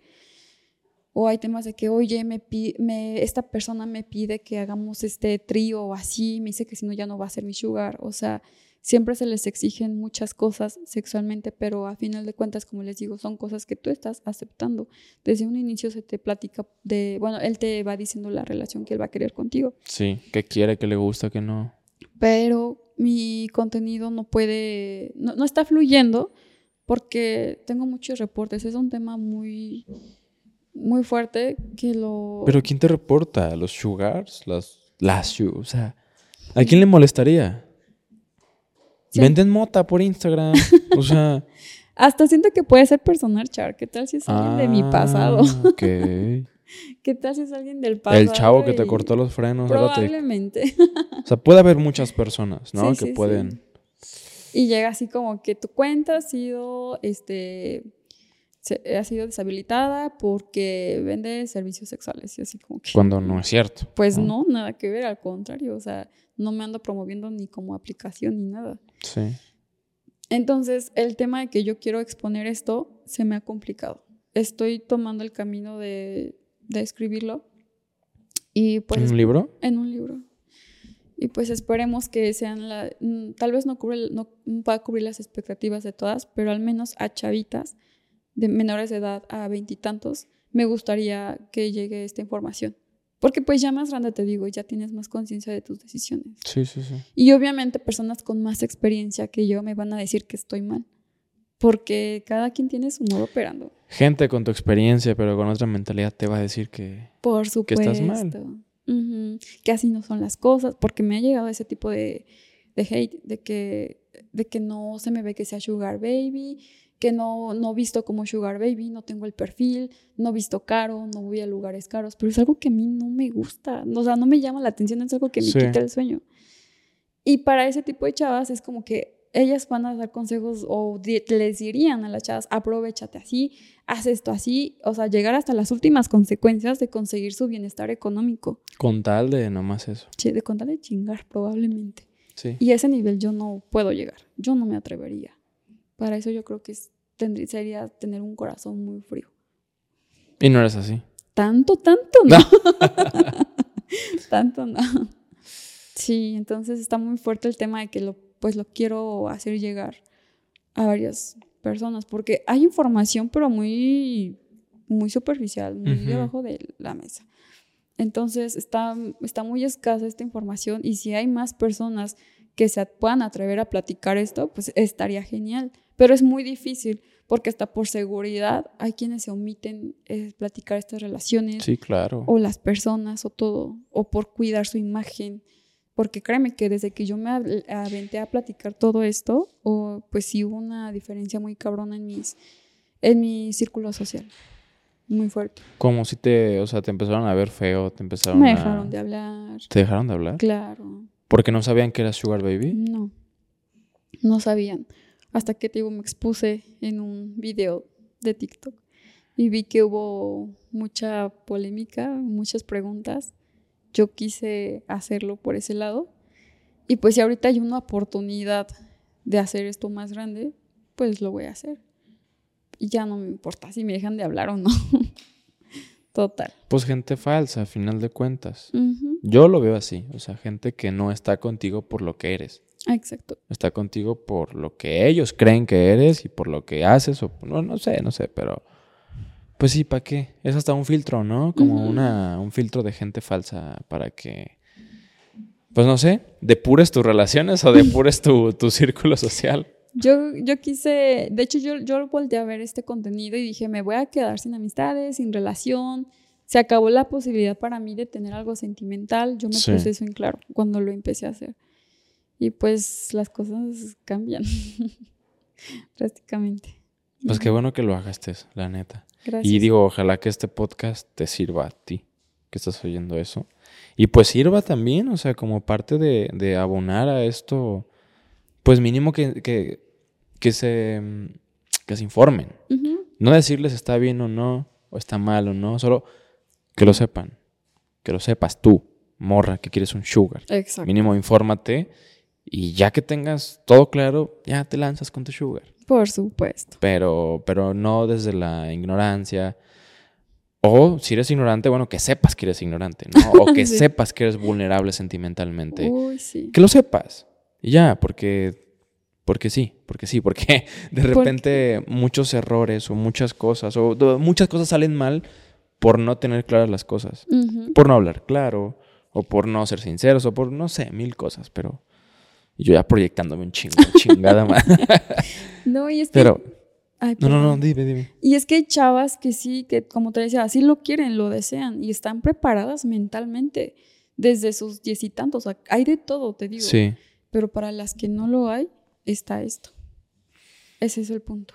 O hay temas de que, oye, me, me esta persona me pide que hagamos este trío o así, me dice que si no ya no va a ser mi sugar. O sea, siempre se les exigen muchas cosas sexualmente, pero a final de cuentas, como les digo, son cosas que tú estás aceptando. Desde un inicio se te platica de, bueno, él te va diciendo la relación que él va a querer contigo. Sí, que quiere, que le gusta, que no. Pero mi contenido no puede, no, no está fluyendo porque tengo muchos reportes. Es un tema muy, muy fuerte que lo... Pero ¿quién te reporta? ¿Los sugars? ¿Las, las, o sea, ¿a quién le molestaría? Venden mota por Instagram. o sea. Hasta siento que puede ser personal, Char. ¿Qué tal si es alguien de mi ah, pasado? Ok. ¿Qué tal si es alguien del pasado? El chavo que te cortó los frenos. Probablemente. o sea, puede haber muchas personas, ¿no? que pueden. Y llega así como que tu cuenta ha sido, este, ha sido deshabilitada porque vende servicios sexuales y así como que... Cuando no es cierto. Pues no, nada que ver, al contrario, o sea, no me ando promoviendo ni como aplicación ni nada. Sí. Entonces, el tema de que yo quiero exponer esto se me ha complicado. Estoy tomando el camino de, de escribirlo. Y pues, ¿En un libro? En un libro. Y pues esperemos que sean la... Mm, tal vez no, cubre, no pueda cubrir las expectativas de todas, pero al menos a chavitas de menores de edad a veintitantos, me gustaría que llegue esta información. Porque pues ya más grande te digo, ya tienes más conciencia de tus decisiones. Sí, sí, sí. Y obviamente personas con más experiencia que yo me van a decir que estoy mal. Porque cada quien tiene su modo operando. Gente con tu experiencia, pero con otra mentalidad, te va a decir que, Por supuesto. que estás mal. Que así no son las cosas. Porque me ha llegado ese tipo de, de hate, de que, de que no se me ve que sea sugar baby, que no, no visto como Sugar Baby, no tengo el perfil, no visto caro, no voy a lugares caros, pero es algo que a mí no me gusta, o sea, no me llama la atención, es algo que me quita el sueño. Y para ese tipo de chavas es como que ellas van a dar consejos o les dirían a las chavas, aprovechate así, haz esto así, o sea, llegar hasta las últimas consecuencias de conseguir su bienestar económico. Con tal de nomás eso. Sí, de con tal de chingar probablemente. Sí. Y a ese nivel yo no puedo llegar, yo no me atrevería. Para eso yo creo que es tendría, sería tener un corazón muy frío. Y no eres así. Tanto, tanto, no. tanto, no. Sí, entonces está muy fuerte el tema de que lo, pues lo quiero hacer llegar a varias personas, porque hay información, pero muy, muy superficial, muy debajo de la mesa. Entonces está, está muy escasa esta información y si hay más personas que se puedan atrever a platicar esto, pues estaría genial. Pero es muy difícil porque hasta por seguridad hay quienes se omiten eh, platicar estas relaciones Sí, claro. o las personas o todo, o por cuidar su imagen. Porque créeme que desde que yo me aventé a platicar todo esto, pues sí hubo una diferencia muy cabrona en mis en mi círculo social. Muy fuerte. Como si te, o sea, te empezaron a ver feo, te empezaron Me a... dejaron de hablar. ¿Te dejaron de hablar? Claro. Porque no sabían que eras Sugar Baby. No. No sabían. Hasta que te digo, me expuse en un video de TikTok y vi que hubo mucha polémica, muchas preguntas. Yo quise hacerlo por ese lado. Y pues si ahorita hay una oportunidad de hacer esto más grande, pues lo voy a hacer. Y ya no me importa si me dejan de hablar o no. Total. Pues gente falsa, a final de cuentas. Yo lo veo así, o sea, gente que no está contigo por lo que eres. Exacto. Está contigo por lo que ellos creen que eres y por lo que haces o no, no sé, no sé, pero pues sí, ¿para qué? Es hasta un filtro, ¿no? Como una un filtro de gente falsa para que pues no sé, depures tus relaciones o depures tu, tu círculo social. Yo, yo quise, de hecho yo, yo volteé a ver este contenido y dije, me voy a quedar sin amistades, sin relación. Se acabó la posibilidad para mí de tener algo sentimental. Yo me Sí. puse eso en claro cuando lo empecé a hacer. Y pues las cosas cambian drásticamente. Pues qué bueno que lo hagas, la neta. Gracias. Y digo, ojalá que este podcast te sirva a ti, que estás oyendo eso. Y pues sirva también, o sea, como parte de, de abonar a esto, pues mínimo que, que, que se, mm, que se informen. No decirles está bien o no, o está mal o no, solo que lo sepan. Que lo sepas tú, morra, que quieres un sugar. Exacto. Mínimo infórmate y ya que tengas todo claro, ya te lanzas con tu sugar Por supuesto. pero, pero no desde la ignorancia. O si eres ignorante, bueno, que sepas que eres ignorante, ¿no? O que Sí. sepas que eres vulnerable sentimentalmente. Uy, sí. Que lo sepas. Y ya, porque, porque sí, porque sí, porque de repente muchos errores o muchas cosas, o muchas cosas salen mal por no tener claras las cosas. Por no hablar claro, o por no ser sinceros, o por no sé, mil cosas, pero yo ya proyectándome un chingo, chingada más. No, y es que... Pero, Ay, no, no, no, dime, dime. Y es que hay chavas que sí, que como te decía, así lo quieren, lo desean y están preparadas mentalmente desde sus diez y tantos. O sea, hay de todo, te digo. Sí. Pero para las que no lo hay, está esto. Ese es el punto.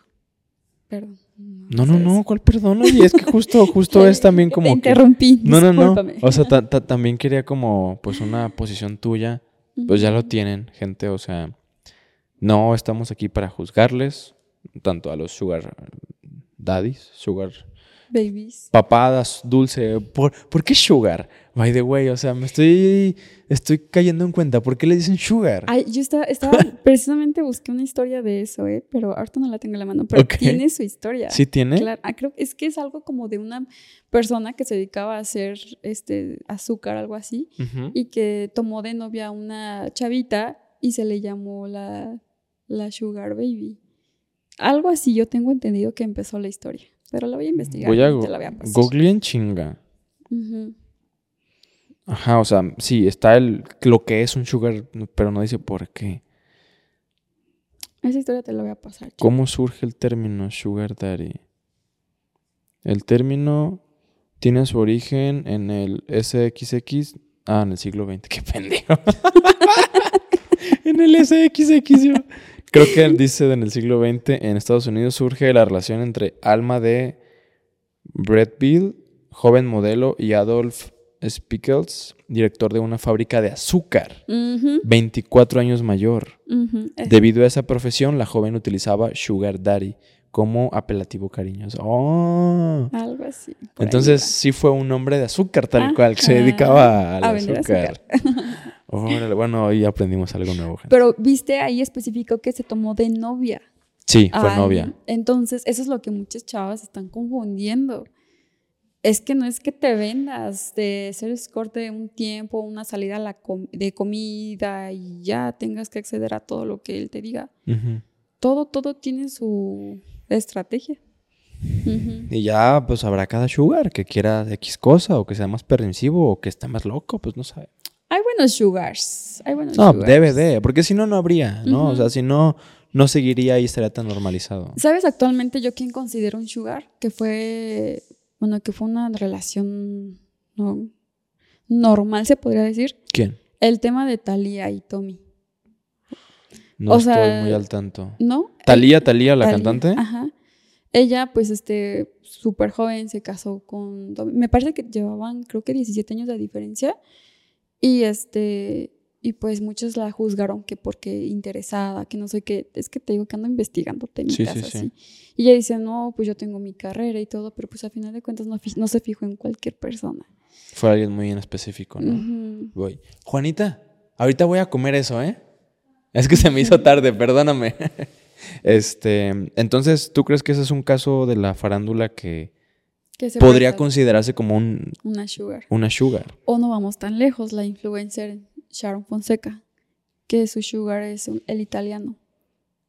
Perdón. No, no, no. ¿cuál perdón? Oye, es que justo, justo es también Te como que... interrumpí. No, no, no. discúlpame. O sea, ta- ta- también quería como, pues, una posición tuya. Pues ya lo tienen, gente. O sea, no estamos aquí para juzgarles, tanto a los sugar daddies, sugar Babies. papadas, dulce. ¿Por, ¿por qué sugar? By the way, o sea, me estoy, estoy cayendo en cuenta. ¿Por qué le dicen sugar? Ay, yo estaba, estaba precisamente busqué una historia de eso, ¿eh? Pero ahorita no la tengo en la mano. Pero tiene su historia. ¿Sí tiene? Claro, ah, creo que es que es algo como de una persona que se dedicaba a hacer este azúcar, algo así, y que tomó de novia a una chavita y se le llamó la, la Sugar Baby. Algo así yo tengo entendido que empezó la historia, pero la voy a investigar. Voy a go- te la voy a googlear en chinga. Ajá, o sea, sí, está el, lo que es un sugar, pero no dice por qué. Esa historia te la voy a pasar. ¿Cómo surge el término sugar daddy? El término tiene su origen en el SXX. Ah, en el siglo XX. Qué pendejo. en el SXX. Creo que él dice en el siglo XX en Estados Unidos surge la relación entre Alma de Breadville, joven modelo, y Adolf Spickels, director de una fábrica de azúcar, Ujú, 24 años mayor. Debido a esa profesión, la joven utilizaba Sugar Daddy como apelativo cariñoso. ¡Oh! Algo así. Entonces sí fue un hombre de azúcar, tal cual, que se dedicaba al a vender azúcar. Órale, bueno, hoy aprendimos algo nuevo. gente. Pero viste ahí especificó que se tomó de novia. Sí, fue Ay, novia. Entonces, eso es lo que muchas chavas están confundiendo. es que no es que te vendas de ser escorte un tiempo, una salida a la de comida y ya tengas que acceder a todo lo que él te diga. Todo, todo tiene su estrategia. Y ya, pues habrá cada sugar que quiera X cosa o que sea más permisivo o que está más loco, pues no sabe. Hay buenos sugars. Hay buenos no, debe de, porque si no, no habría, ¿no? O sea, si no, no seguiría y estaría tan normalizado. ¿Sabes actualmente yo quién considero un sugar? Que fue, bueno, que fue una relación no, normal, se podría decir. ¿Quién? El tema de Thalía y Tommy. No estoy muy al tanto. ¿No? ¿Talía, Talía, la cantante? Ajá. Ella, pues, este, súper joven, se casó con... Me parece que llevaban, creo que 17 años de diferencia. Y este, y pues muchos la juzgaron que porque interesada, que no sé qué, es que te digo que ando investigando temitas así. Y ella dice, no, pues yo tengo mi carrera y todo, pero pues al final de cuentas no, no se fijó en cualquier persona. Fue alguien muy en específico, ¿no? Voy. Juanita, ahorita voy a comer eso, ¿eh? Es que se me hizo tarde, perdóname. este, entonces, ¿tú crees que ese es un caso de la farándula que podría considerarse como un... Una sugar. Una sugar. O no vamos tan lejos, la influencer Sharon Fonseca, que su sugar es el italiano.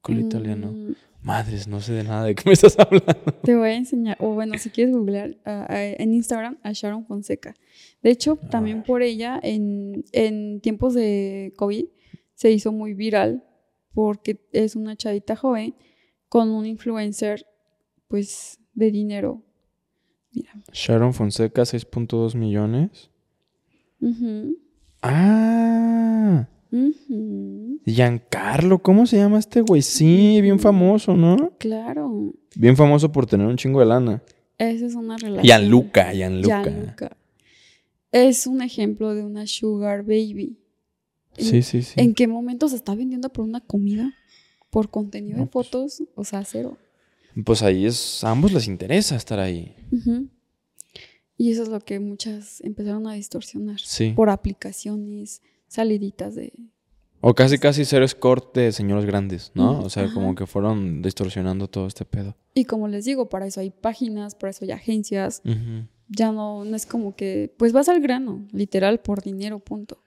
¿Con el italiano? Mm. Madres, no sé de nada de qué me estás hablando. Te voy a enseñar, o bueno, si quieres googlear en Instagram a Sharon Fonseca. De hecho, también por ella, en, en tiempos de COVID, se hizo muy viral porque es una chavita joven con un influencer, pues, de dinero Sharon Fonseca, 6.2 millones. Ah. Giancarlo, ¿cómo se llama este güey? Sí, bien famoso, ¿no? Claro. Bien famoso por tener un chingo de lana. Esa es una relación. Gianluca, Gianluca. Gianluca. Es un ejemplo de una sugar baby. Sí, sí, sí. ¿En qué momento se está vendiendo por una comida? ¿Por contenido de pues. fotos? O sea, cero. Pues ahí es, a ambos les interesa estar ahí. Y eso es lo que muchas empezaron a distorsionar. Sí. Por aplicaciones, saliditas de... O casi casi ser escort de señores grandes, ¿no? O sea, como que fueron distorsionando todo este pedo. Y como les digo, para eso hay páginas, para eso hay agencias. Ya no, no es como que, pues vas al grano, literal, por dinero, punto.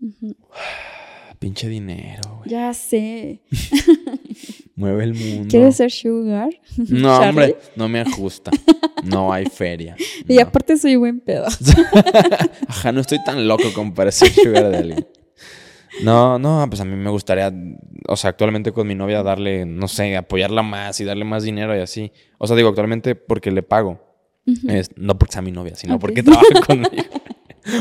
Pinche dinero, güey. Ya sé. Mueve el mundo. ¿Quieres ser sugar? No, hombre, no me ajusta. No hay feria. Y aparte soy buen pedo. Ajá, no estoy tan loco como para ser sugar de alguien. No, no, pues a mí me gustaría, o sea, actualmente con mi novia darle, no sé, apoyarla más y darle más dinero y así. O sea, digo, actualmente porque le pago. es, no porque sea mi novia, sino porque trabaja conmigo.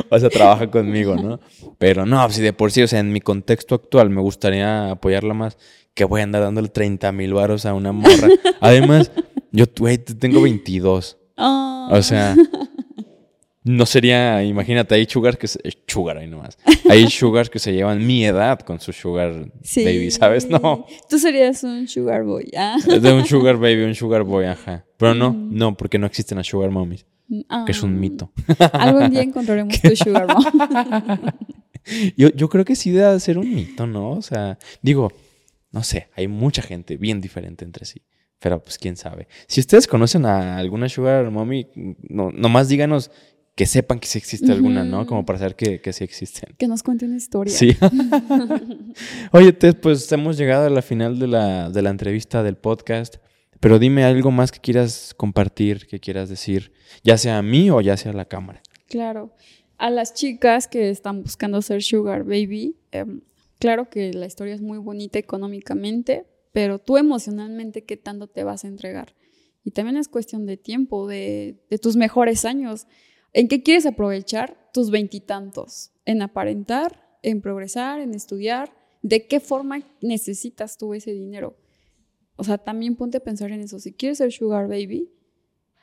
o sea, trabaja conmigo, ¿no? Pero no, si de por sí, o sea, en mi contexto actual me gustaría apoyarla más que voy a andar dándole 30 mil varos a una morra. Además, yo, güey, tengo 22. O sea, no sería, imagínate, hay sugars que se, sugar ahí nomás. Hay sugars que se llevan mi edad con su sugar baby, ¿sabes? No. Tú serías un sugar boy, ¿ah? De un sugar baby, un sugar boy, ajá. Pero no, mm. no, porque no existen las sugar mommies. Que es un ah. mito. Algún día encontraremos tu sugar mom. yo, yo creo que sí debe ser un mito, ¿no? O sea, digo, no sé, hay mucha gente bien diferente entre sí. Pero pues quién sabe. Si ustedes conocen a alguna sugar mommy, no, nomás díganos que sepan que sí existe alguna, ¿no? Como para saber que, que sí existen. Que nos cuente una historia. Sí. Oye, pues hemos llegado a la final de la, de la entrevista del podcast. Pero dime algo más que quieras compartir, que quieras decir, ya sea a mí o ya sea a la cámara. Claro. A las chicas que están buscando ser sugar baby, em, claro que la historia es muy bonita económicamente, pero tú emocionalmente, ¿qué tanto te vas a entregar? Y también es cuestión de tiempo, de, tus mejores años. ¿En qué quieres aprovechar tus veintitantos? ¿En aparentar? ¿En progresar? ¿En estudiar? ¿De qué forma necesitas tú ese dinero? O sea, también ponte a pensar en eso. Si quieres ser sugar baby,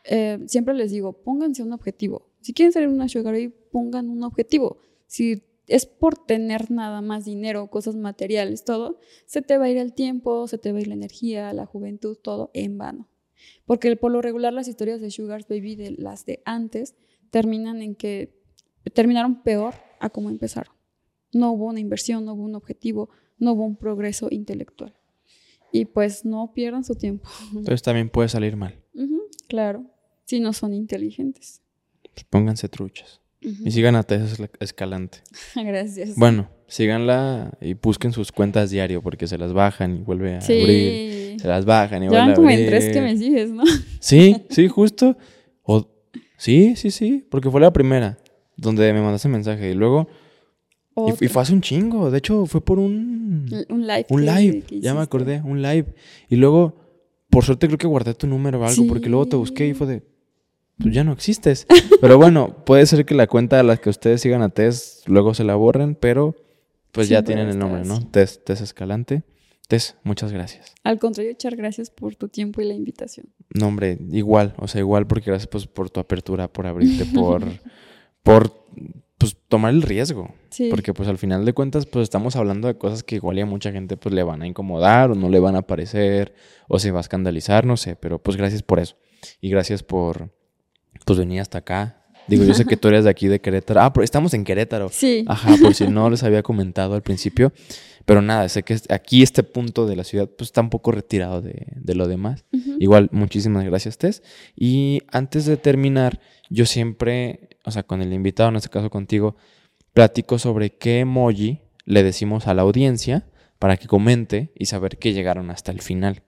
eh, siempre les digo, pónganse un objetivo. Si quieren ser una sugar baby, pongan un objetivo. Si es por tener nada más dinero, cosas materiales, todo, se te va a ir el tiempo, se te va a ir la energía, la juventud, todo en vano. Porque por lo regular las historias de Sugar Baby, de las de antes, terminan en que terminaron peor a como empezaron. No hubo una inversión, no hubo un objetivo, no hubo un progreso intelectual. Y pues no pierdan su tiempo. Entonces también puede salir mal. claro. Sí, no son inteligentes. Pues pónganse truchas. Y sigan a Tess Escalante. Gracias. Bueno, síganla y busquen sus cuentas diario porque se las bajan y vuelve a abrir. sí. Se las bajan y Ya vuelve a como abrir. en tres que me sigues, ¿no? Sí, sí, justo. O, sí, sí, sí, porque fue la primera donde me mandaste mensaje y luego... y- fue hace un chingo, de hecho fue por un... Un live. Un live, que ya me acordé, un live. Y luego, por suerte creo que guardé tu número o algo, porque luego te busqué y fue de... Pues ya no existes. Pero bueno, puede ser que la cuenta a la que ustedes sigan a Tess luego se la borren, pero pues ya tienen el nombre, ¿no? Tess, Tess Escalante. Tess, muchas gracias. Al contrario, echar gracias por tu tiempo y la invitación. No, hombre, igual, o sea, igual porque gracias pues, por tu apertura, por abrirte, por, por pues, tomar el riesgo. Sí. Porque pues al final de cuentas pues estamos hablando de cosas que igual y a mucha gente pues le van a incomodar o no le van a parecer o se va a escandalizar, no sé, pero pues gracias por eso. Y gracias por pues venir hasta acá. Digo, yo sé que tú eres de aquí de Querétaro. Ah, pero estamos en Querétaro. Sí. Ajá, por si no les había comentado al principio. Pero nada, sé que aquí este punto de la ciudad pues está un poco retirado de, de lo demás. Igual, muchísimas gracias, Tess. Y antes de terminar, yo siempre, o sea, con el invitado, en este caso contigo, platico sobre qué emoji le decimos a la audiencia para que comente y saber que llegaron hasta el final.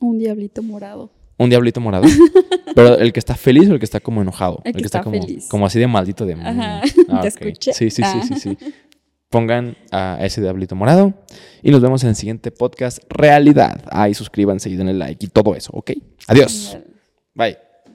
Un diablito morado. Un diablito morado. Pero el que está feliz o el que está como enojado. El que está como, como así de maldito de... Ajá, Ah, te escuché. Sí, sí, sí, Ah. sí, sí. Pongan a ese diablito morado y nos vemos en el siguiente podcast Realidad. Ahí suscríbanse y denle like y todo eso, ¿ok? Adiós. Bye.